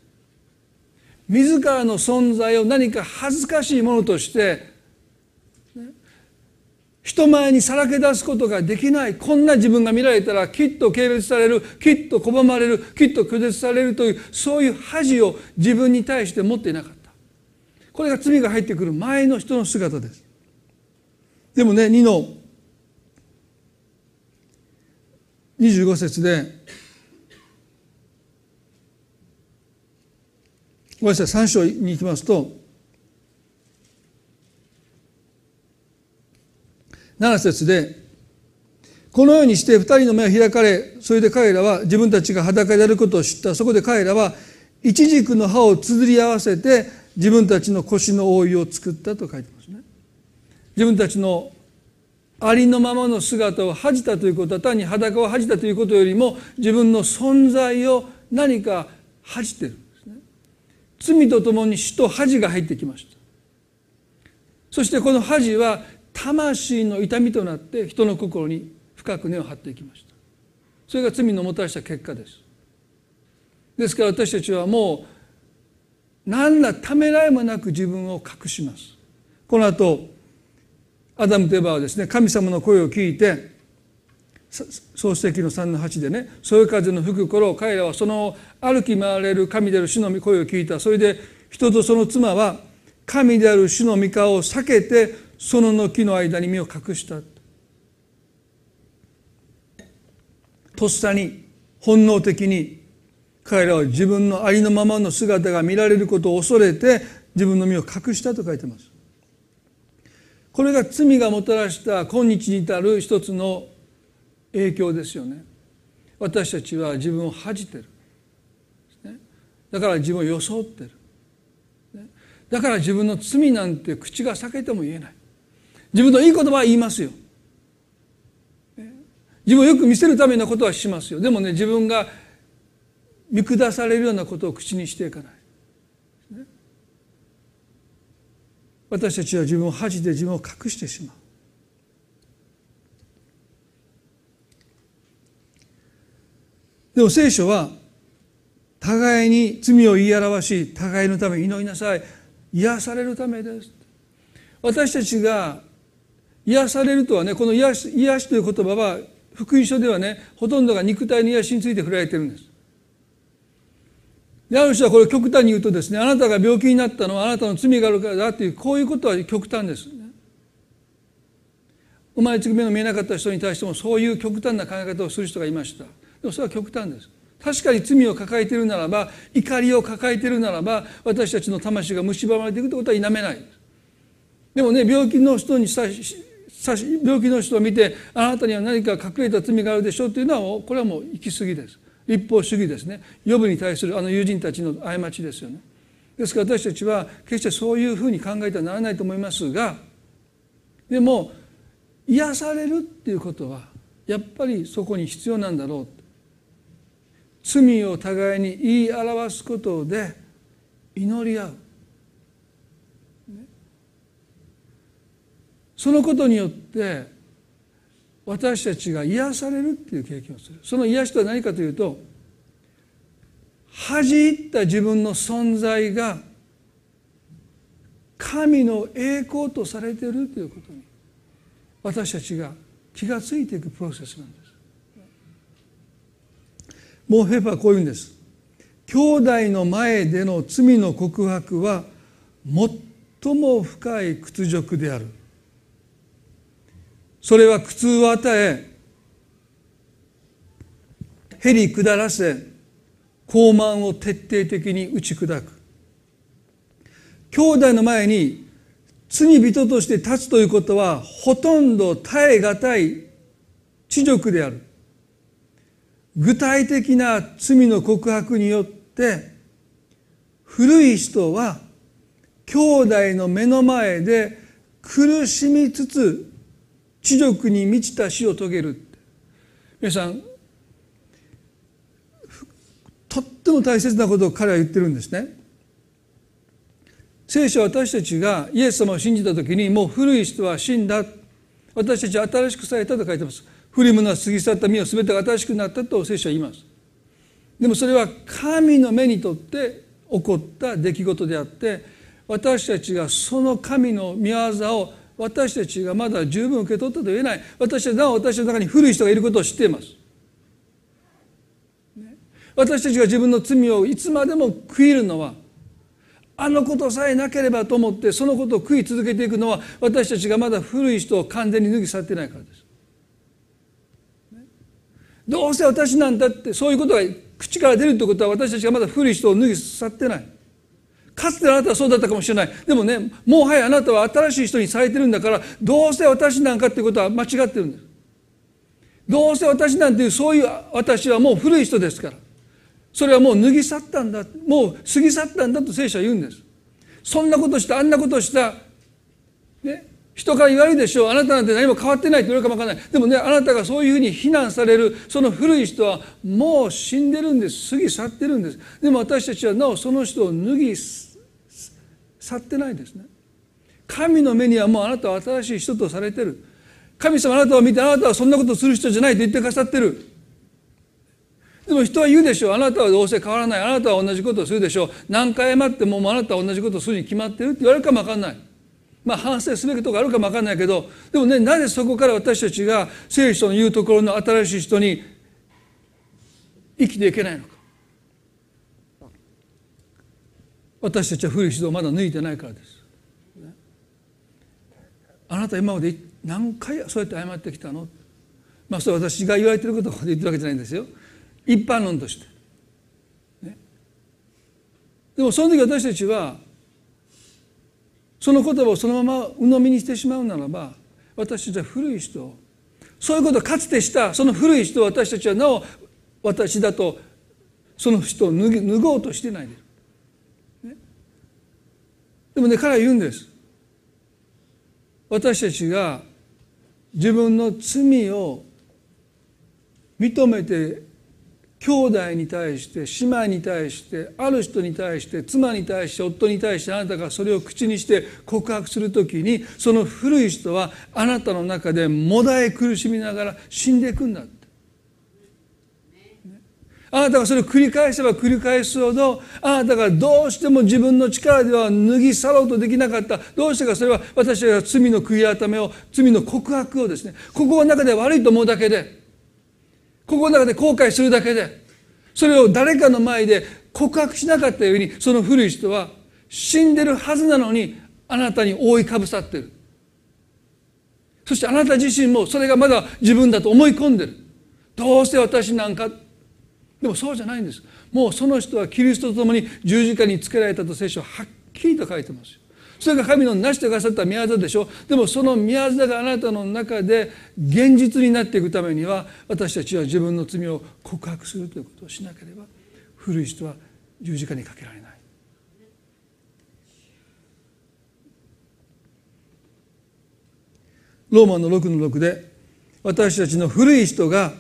自らの存在を何か恥ずかしいものとして人前にさらけ出すことができないこんな自分が見られたらきっと軽蔑されるきっと拒まれるきっと拒絶されるというそういう恥を自分に対して持っていなかった。これが罪が入ってくる前の人の姿です。でもね2の25節でごめんなさい3章に行きますと7節でこのようにして2人の目を開かれそれで彼らは自分たちが裸であることを知った。そこで彼らは一軸の葉をつづり合わせて自分たちの腰の覆いを作ったと書いてますね。自分たちのありのままの姿を恥じたということは単に裸を恥じたということよりも自分の存在を何か恥じてるんですね。罪とともに死と恥が入ってきました。そしてこの恥は魂の痛みとなって人の心に深く根を張っていきました。それが罪のもたらした結果です。ですから私たちはもう何らためらいもなく自分を隠します。この後アダムとエバはですね神様の声を聞いて創世記の3の8でねそよ風の吹く頃彼らはその歩き回れる神である主の声を聞いた。それで人とその妻は神である主の御顔を避けてそのの木の間に身を隠した。とっさに本能的に彼らは自分のありのままの姿が見られることを恐れて自分の身を隠したと書いてます。これが罪がもたらした今日に至る一つの影響ですよね。私たちは自分を恥じてる、だから自分を装ってる、だから自分の罪なんて口が裂けても言えない。自分のいい言葉は言いますよ、自分をよく見せるためのことはしますよ。でもね自分が見下されるようなことを口にしていかない。私たちは自分を恥じて自分を隠してしまう。でも聖書は互いに罪を言い表し互いのため祈りなさい。癒されるためです。私たちが癒されるとはねこの癒し癒しという言葉は福音書ではねほとんどが肉体の癒しについて触れられてるんです。である人はこれを極端に言うとですねあなたが病気になったのはあなたの罪があるからだっていうこういうことは極端です、ね、生まれつき目の見えなかった人に対してもそういう極端な考え方をする人がいました。でもそれは極端です。確かに罪を抱えているならば怒りを抱えているならば私たちの魂が蝕まれていくということは否めない。でもね病気の人に病気の人を見てあなたには何か隠れた罪があるでしょうというのはこれはもう行き過ぎです。立法主義ですね。予部に対するあの友人たちの過ちですよね。ですから私たちは決してそういうふうに考えてはならないと思いますがでも癒されるっていうことはやっぱりそこに必要なんだろう。罪を互いに言い表すことで祈り合う。そのことによって私たちが癒されるっていう経験をするその癒しとは何かというと恥じった自分の存在が神の栄光とされているということに私たちが気が付いていくプロセスなんです。モーフェフはこういうんです。兄弟の前での罪の告白は最も深い屈辱であるそれは苦痛を与えへり下らせ傲慢を徹底的に打ち砕く。兄弟の前に罪人として立つということはほとんど耐え難い恥辱である。具体的な罪の告白によって古い人は兄弟の目の前で苦しみつつ知力に満ちた死を遂げる皆さんとっても大切なことを彼は言ってるんですね。聖書は私たちがイエス様を信じた時にもう古い人は死んだ。私たちは新しくされたと書いてます。古いものは過ぎ去った身は全てが新しくなったと聖書は言います。でもそれは神の目にとって起こった出来事であって私たちがその神の御業を私たちがまだ十分受け取ったと言えない。私はなお私の中に古い人がいることを知っています。私たちが自分の罪をいつまでも悔いるのはあのことさえなければと思ってそのことを悔い続けていくのは私たちがまだ古い人を完全に脱ぎ去ってないからです。どうせ私なんだってそういうことが口から出るってことは私たちがまだ古い人を脱ぎ去ってない。かつてあなたはそうだったかもしれない。でもねもはやあなたは新しい人にされてるんだからどうせ私なんかっていうことは間違ってるんですどうせ私なんていうそういう私はもう古い人ですから。それはもう脱ぎ去ったんだ。もう過ぎ去ったんだと聖書は言うんです。そんなことしたあんなことした、ね、人から言われるでしょう。あなたなんて何も変わってないって言われるかもわからない。でもねあなたがそういうふうに非難されるその古い人はもう死んでるんです。過ぎ去ってるんです。でも私たちはなおその人を脱ぎ去ってないんですね。神の目にはもうあなたは新しい人とされてる。神様あなたを見てあなたはそんなことする人じゃないと言ってくださってる。でも人は言うでしょう。あなたはどうせ変わらない。あなたは同じことをするでしょう。何回待ってももうあなたは同じことをするに決まってるって言われるかも分かんない。まあ反省すべきところがあるかも分かんないけどでもねなぜそこから私たちが聖書の言うところの新しい人に生きていけないのか私たちは古い人をまだ抜いてないからです。あなた今まで何回そうやって謝ってきたの？まあそれは私が言われてることを言ってるわけじゃないんですよ。一般論として。ね、でもその時私たちはその言葉をそのまま鵜呑みにしてしまうならば私たちは古い人そういうことをかつてしたその古い人を私たちはなお私だとその人を脱ぎ脱ごうとしてないです。ね、でもね彼は言うんです。私たちが自分の罪を認めて兄弟に対して姉妹に対してある人に対して妻に対して夫に対してあなたがそれを口にして告白する時にその古い人はあなたの中でもだえ苦しみながら死んでいくんだって。あなたがそれを繰り返せば繰り返すほどあなたがどうしても自分の力では脱ぎ去ろうとできなかった。どうしてかそれは私が罪の悔い改めを罪の告白をですねここの中で悪いと思うだけで。ここの中で後悔するだけでそれを誰かの前で告白しなかったようにその古い人は死んでるはずなのにあなたに覆いかぶさってる。そしてあなた自身もそれがまだ自分だと思い込んでる。どうして私なんか？でもそうじゃないんです。もうその人はキリストと共に十字架につけられたと聖書ははっきりと書いてますよ。それが神の成してくださった宮業でしょでもその宮業があなたの中で現実になっていくためには私たちは自分の罪を告白するということをしなければ古い人は十字架にかけられない。ローマの6の6で私たちの古い人が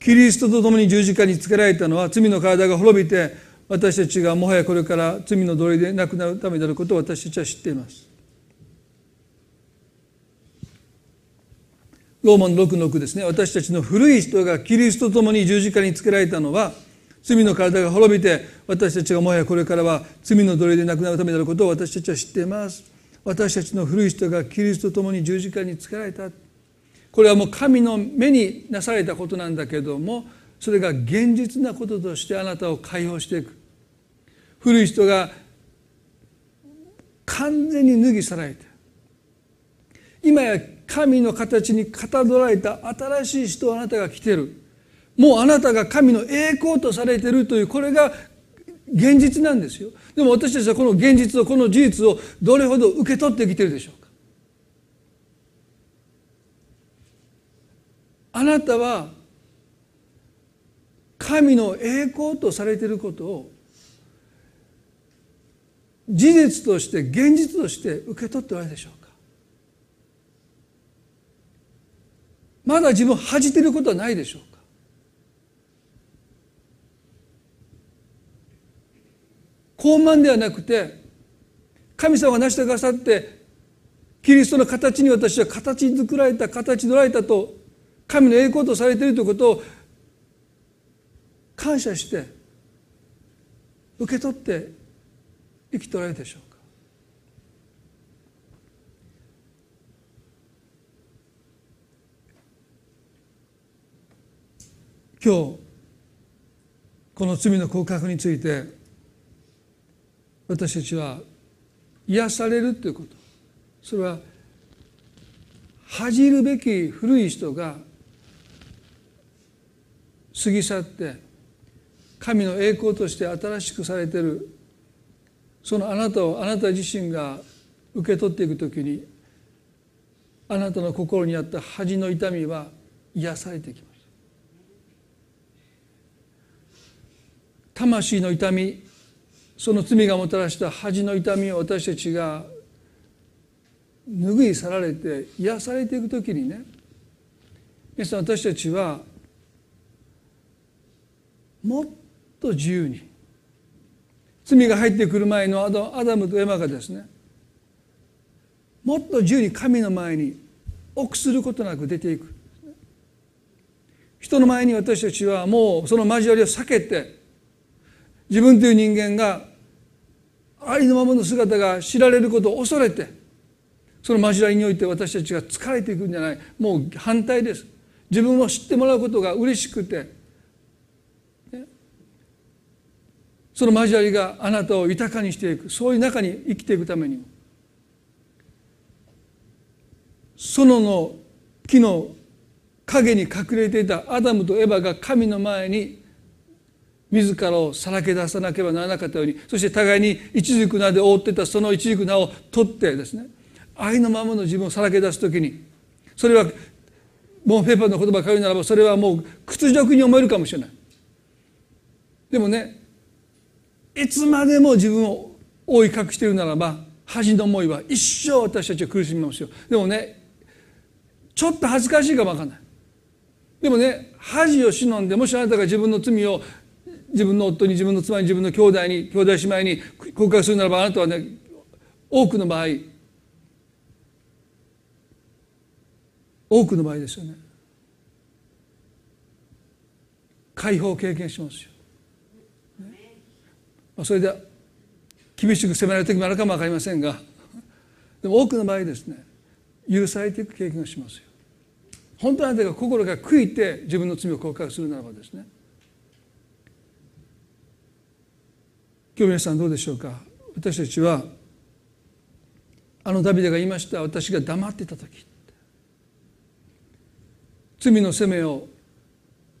キリストと共に十字架につけられたのは罪の体が滅びて私たちがもはやこれから罪の奴隷でなくなるためであることを私たちは知っています。ローマの6の6ですね。私たちの古い人がキリストと共に十字架につけられたのは罪の体が滅びて私たちがもはやこれからは罪の奴隷でなくなるためであることを私たちは知っています。私たちの古い人がキリストと共に十字架につけられた。これはもう神の目になされたことなんだけどもそれが現実なこととしてあなたを解放していく。古い人が完全に脱ぎ去られて今や神の形にかたどられた新しい人をあなたが来てる。もうあなたが神の栄光とされてるというこれが現実なんですよ。でも私たちはこの現実をこの事実をどれほど受け取ってきてるでしょうか。あなたは神の栄光とされていることを事実として現実として受け取っておられるでしょうか？まだ自分恥じていることはないでしょうか？高慢ではなくて神様が成してくださってキリストの形に私は形作られた形取られたと神の栄光とされているということを感謝して受け取って生きておられるでしょうか？今日この罪の告白について私たちは癒されるということ。それは恥じるべき古い人が過ぎ去って神の栄光として新しくされている。そのあなたをあなた自身が受け取っていくときにあなたの心にあった恥の痛みは癒されてきます。魂の痛みその罪がもたらした恥の痛みを私たちが拭い去られて癒されていく時にね皆さん私たちはもっと自由に罪が入ってくる前のアダムとエマがですねもっと自由に神の前に臆することなく出ていく。人の前に私たちはもうその交わりを避けて自分という人間がありのままの姿が知られることを恐れてその交わりにおいて私たちが疲れていくんじゃない。もう反対です。自分を知ってもらうことが嬉しくて、ね、その交わりがあなたを豊かにしていく。そういう中に生きていくためにも。園の木の影に隠れていたアダムとエバが神の前に自らをさらけ出さなければならなかったようにそして互いに一軸名で覆ってたその一軸名を取ってですね愛のままの自分をさらけ出す時にそれはもうペーパーの言葉を借りるならばそれはもう屈辱に思えるかもしれない。でもねいつまでも自分を覆い隠しているならば恥の思いは一生私たちは苦しみますよ。でもねちょっと恥ずかしいかもわかんない。でもね恥を忍んでもしあなたが自分の罪を自分の夫に自分の妻に自分の兄弟に兄弟姉妹に告白するならばあなたはね多くの場合多くの場合ですよね。解放を経験しますよ、それで厳しく責められる時もあるかも分かりませんがでも多くの場合ですね許されていく経験をしますよ。本当にあなたが心が悔いて自分の罪を告白するならばですね今日皆さんどうでしょうか？私たちはあのダビデが言いました私が黙ってた時。罪の責めを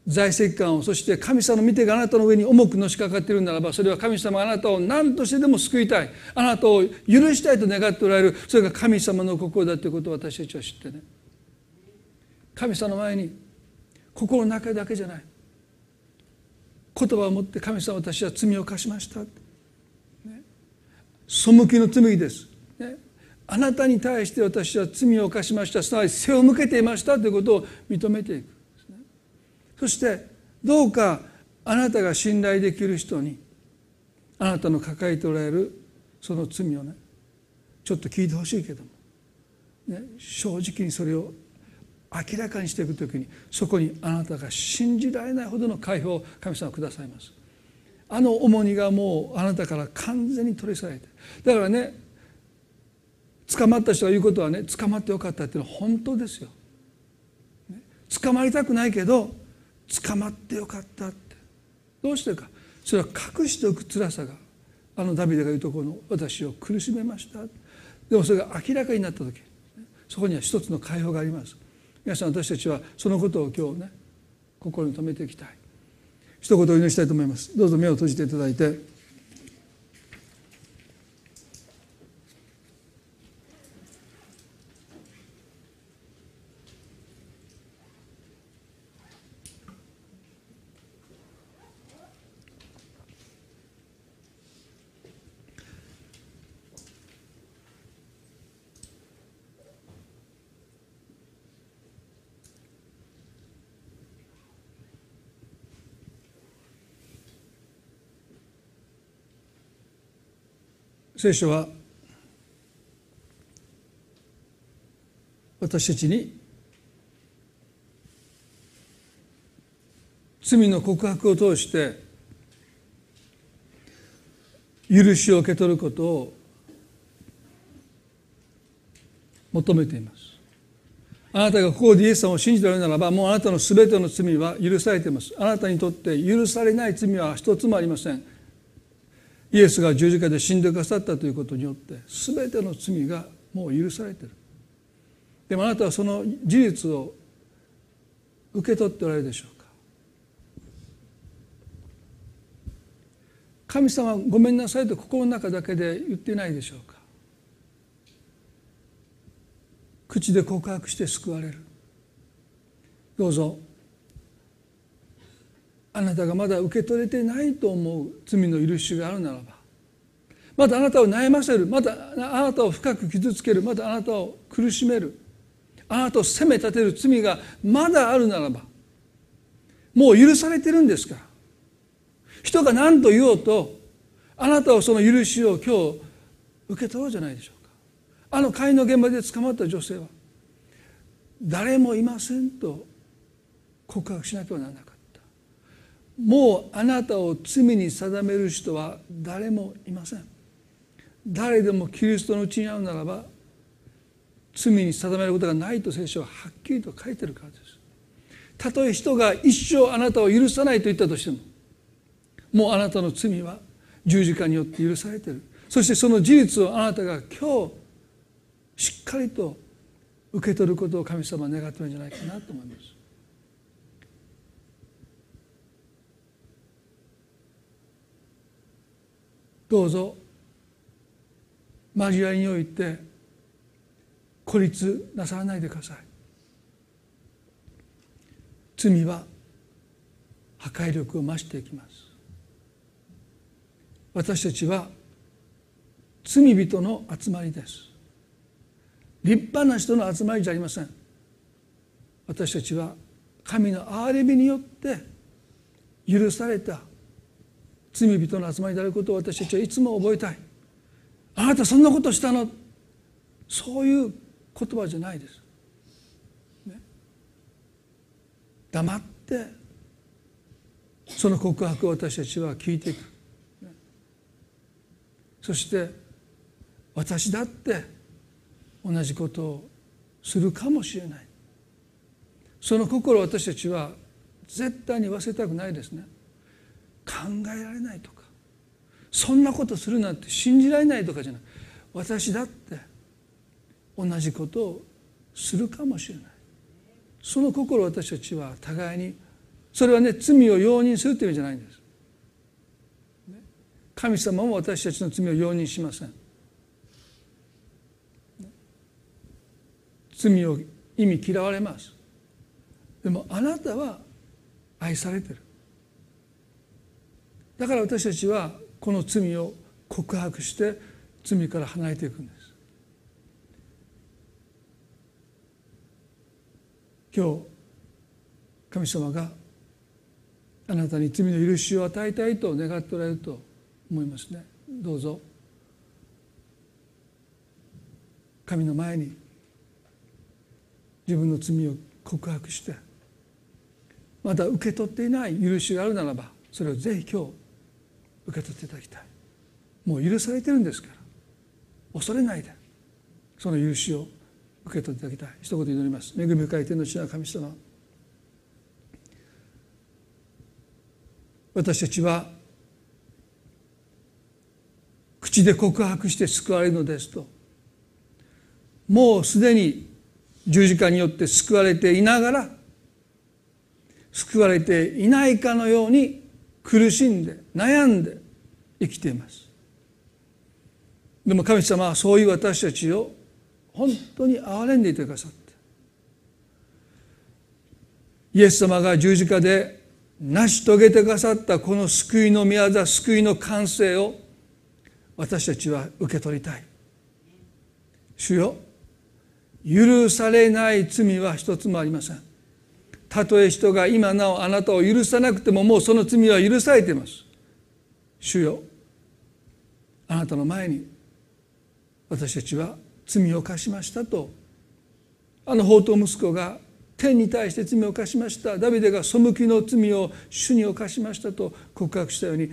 在籍感をそして神様の見てがあなたの上に重くのしかかっているならばそれは神様あなたを何としてでも救いたい。あなたを許したいと願っておられる。それが神様の心だということを私たちは知ってね。神様の前に心の中だけじゃない。言葉を持って神様私は罪を犯しました。背きの罪です、ね、あなたに対して私は罪を犯しました。すなわち背を向けていましたということを認めていく、そしてどうかあなたが信頼できる人にあなたの抱えておられるその罪をねちょっと聞いてほしいけども、ね、正直にそれを明らかにしていく時にそこにあなたが信じられないほどの解放を神様くださいますあの重荷がもうあなたから完全に取り去られてだからね捕まった人が言うことはね捕まってよかったっていうのは本当ですよ。捕まりたくないけど捕まってよかったって。どうしてか。それは隠しておく辛さが。あのダビデが言うところの私を苦しめました。でもそれが明らかになった時。そこには一つの解放があります。皆さん私たちはそのことを今日ね心に留めていきたい。一言お祈りしたいと思います。どうぞ目を閉じていただいて。聖書は私たちに罪の告白を通して許しを受け取ることを求めています。あなたがここでイエス様を信じておられるならばもうあなたの全ての罪は許されています。あなたにとって許されない罪は一つもありません。イエスが十字架で死んでくださったということによって全ての罪がもう許されてる。でもあなたはその事実を受け取っておられるでしょうか？神様ごめんなさいと心の中だけで言ってないでしょうか？口で告白して救われる。どうぞ。あなたがまだ受け取れてないと思う罪の許しがあるならばまたあなたを悩ませるまたあなたを深く傷つけるまたあなたを苦しめるあなたを責め立てる罪がまだあるならばもう許されてるんですから。人が何と言おうとあなたはその許しを今日受け取ろうじゃないでしょうか。あの会の現場で捕まった女性は誰もいませんと告白しなきゃならなかったもうあなたを罪に定める人は誰もいません。誰でもキリストのうちにあるならば罪に定めることがないと聖書ははっきりと書いてるからです。たとえ人が一生あなたを許さないと言ったとしてももうあなたの罪は十字架によって許されてる。そしてその事実をあなたが今日しっかりと受け取ることを神様は願ってるんじゃないかなと思います。どうぞ。交わりにおいて孤立なさらないでください。罪は破壊力を増していきます。私たちは罪人の集まりです。立派な人の集まりじゃありません。私たちは神の憐れみによって許された罪人の集まりであることを私たちはいつも覚えたい。あなたそんなことしたの？そういう言葉じゃないです、ね、黙ってその告白を私たちは聞いていく、ね、そして私だって同じことをするかもしれない。その心を私たちは絶対に忘れたくないですね。考えられないとかそんなことするなんて信じられないとかじゃない。私だって同じことをするかもしれない。その心私たちは互いにそれはね罪を容認するという意味じゃないんです。神様も私たちの罪を容認しません。罪を意味嫌われます。でもあなたは愛されてる。だから私たちはこの罪を告白して罪から離れていくんです。今日神様があなたに罪の許しを与えたいと願っておられると思いますね。どうぞ。神の前に自分の罪を告白してまだ受け取っていない許しがあるならばそれをぜひ今日受け取っていただきたい。もう許されてるんですから。恐れないで。その許しを受け取っていただきたい。一言祈ります。恵み深い天の父な神様。私たちは口で告白して救われるのですと。もうすでに十字架によって救われていながら救われていないかのように苦しんで悩んで生きています。でも神様はそういう私たちを本当に憐れんでいてくださってイエス様が十字架で成し遂げてくださったこの救いの宮座救いの完成を私たちは受け取りたい。主よ許されない罪は一つもありません。たとえ人が今なおあなたを許さなくてももうその罪は許されています。主よあなたの前に私たちは罪を犯しましたと。あの法と息子が天に対して罪を犯しました。ダビデが背きの罪を主に犯しましたと。告白したように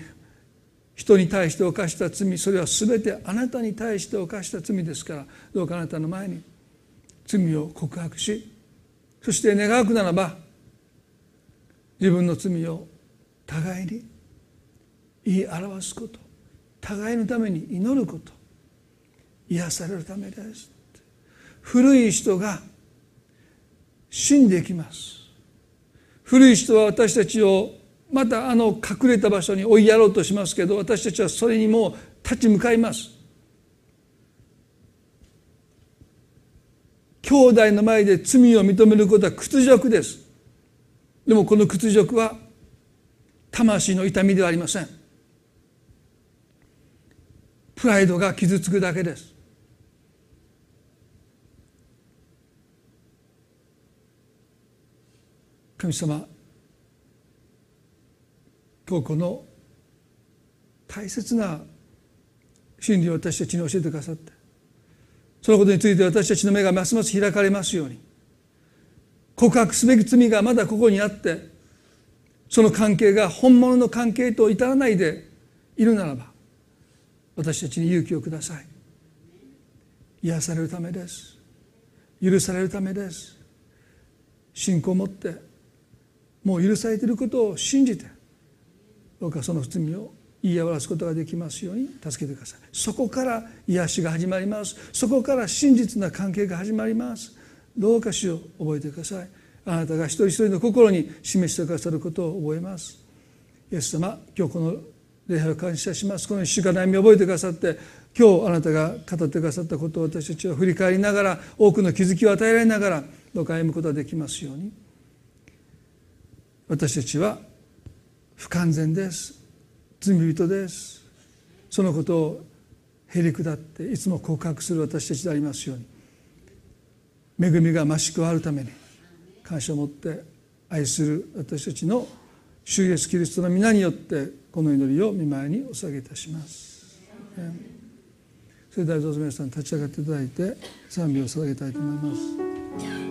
人に対して犯した罪それは全てあなたに対して犯した罪ですからどうかあなたの前に罪を告白しそして願うならば自分の罪を互いに言い表すこと互いのために祈ること癒されるためです古い人が死んでいきます。古い人は私たちをまたあの隠れた場所に追いやろうとしますけど私たちはそれにもう立ち向かいます。兄弟の前で罪を認めることは屈辱です。でもこの屈辱は魂の痛みではありません。プライドが傷つくだけです。神様今日この大切な真理を私たちに教えてくださってそのことについて私たちの目がますます開かれますように。告白すべき罪がまだここにあってその関係が本物の関係と至らないでいるならば私たちに勇気をください。癒されるためです。許されるためです。信仰を持ってもう許されていることを信じてどうかその罪を言い表すことができますように助けてください。そこから癒しが始まります。そこから真実な関係が始まります。どうか主を覚えてください。あなたが一人一人の心に示してくださることを覚えます。イエス様今日この礼拝を感謝します。この一週間悩みを覚えてくださって今日あなたが語ってくださったことを私たちは振り返りながら多くの気づきを与えられながらどうか歩むことができますように。私たちは不完全です。罪人です。そのことをへり下っていつも告白する私たちでありますように。恵みが増し加わるために感謝を持って愛する私たちの主イエスキリストの皆によってこの祈りを見舞いにお下げいたします。それではどうぞ皆さん立ち上がっていただいて賛美を捧げたいと思います。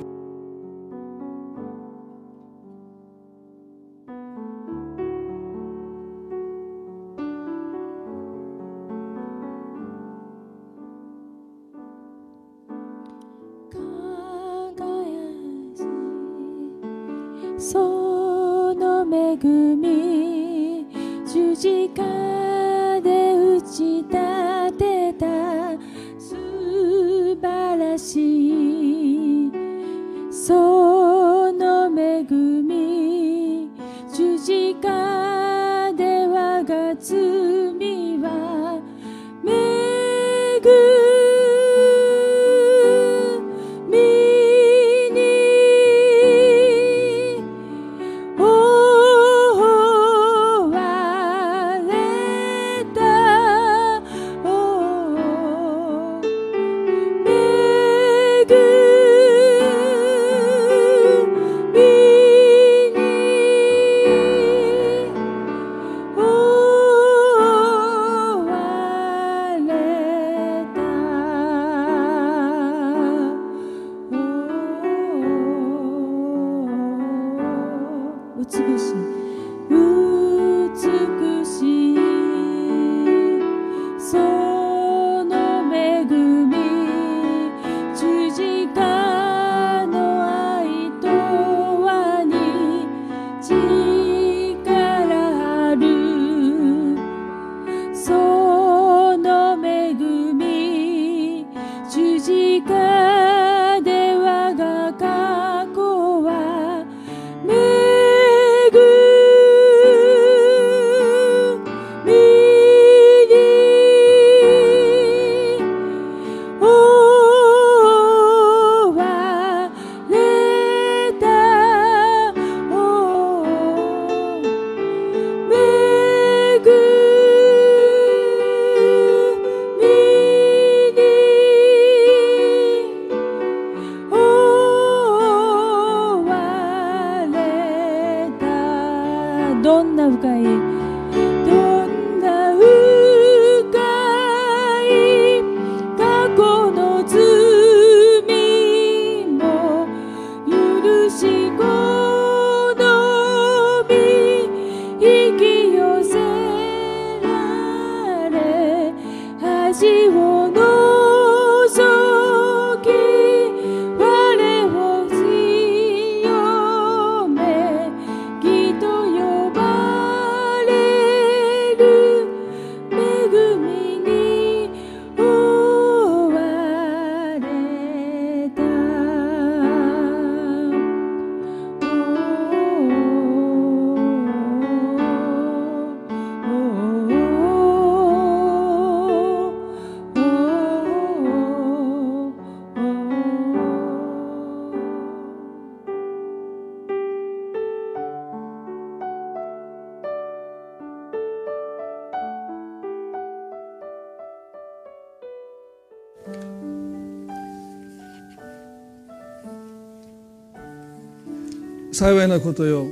幸いなことよ。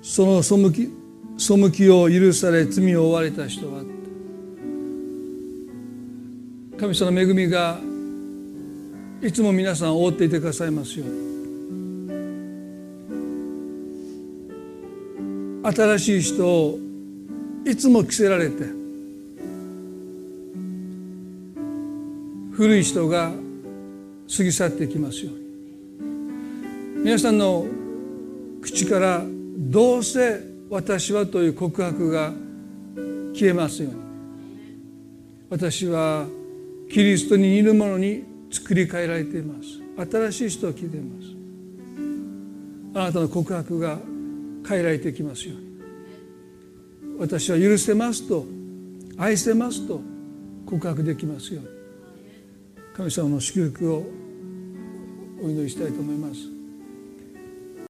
その背き背きを許され罪を負われた人は神様の恵みがいつも皆さんを覆っていてくださいますよ新しい人をいつも着せられて古い人が過ぎ去っていきますように。皆さんの口からどうせ私はという告白が消えますように。私はキリストに似るものに作り変えられています。新しい人を聞いています。あなたの告白が変えられてきますように。私は許せますと愛せますと告白できますように。神様の祝福をお祈りしたいと思います。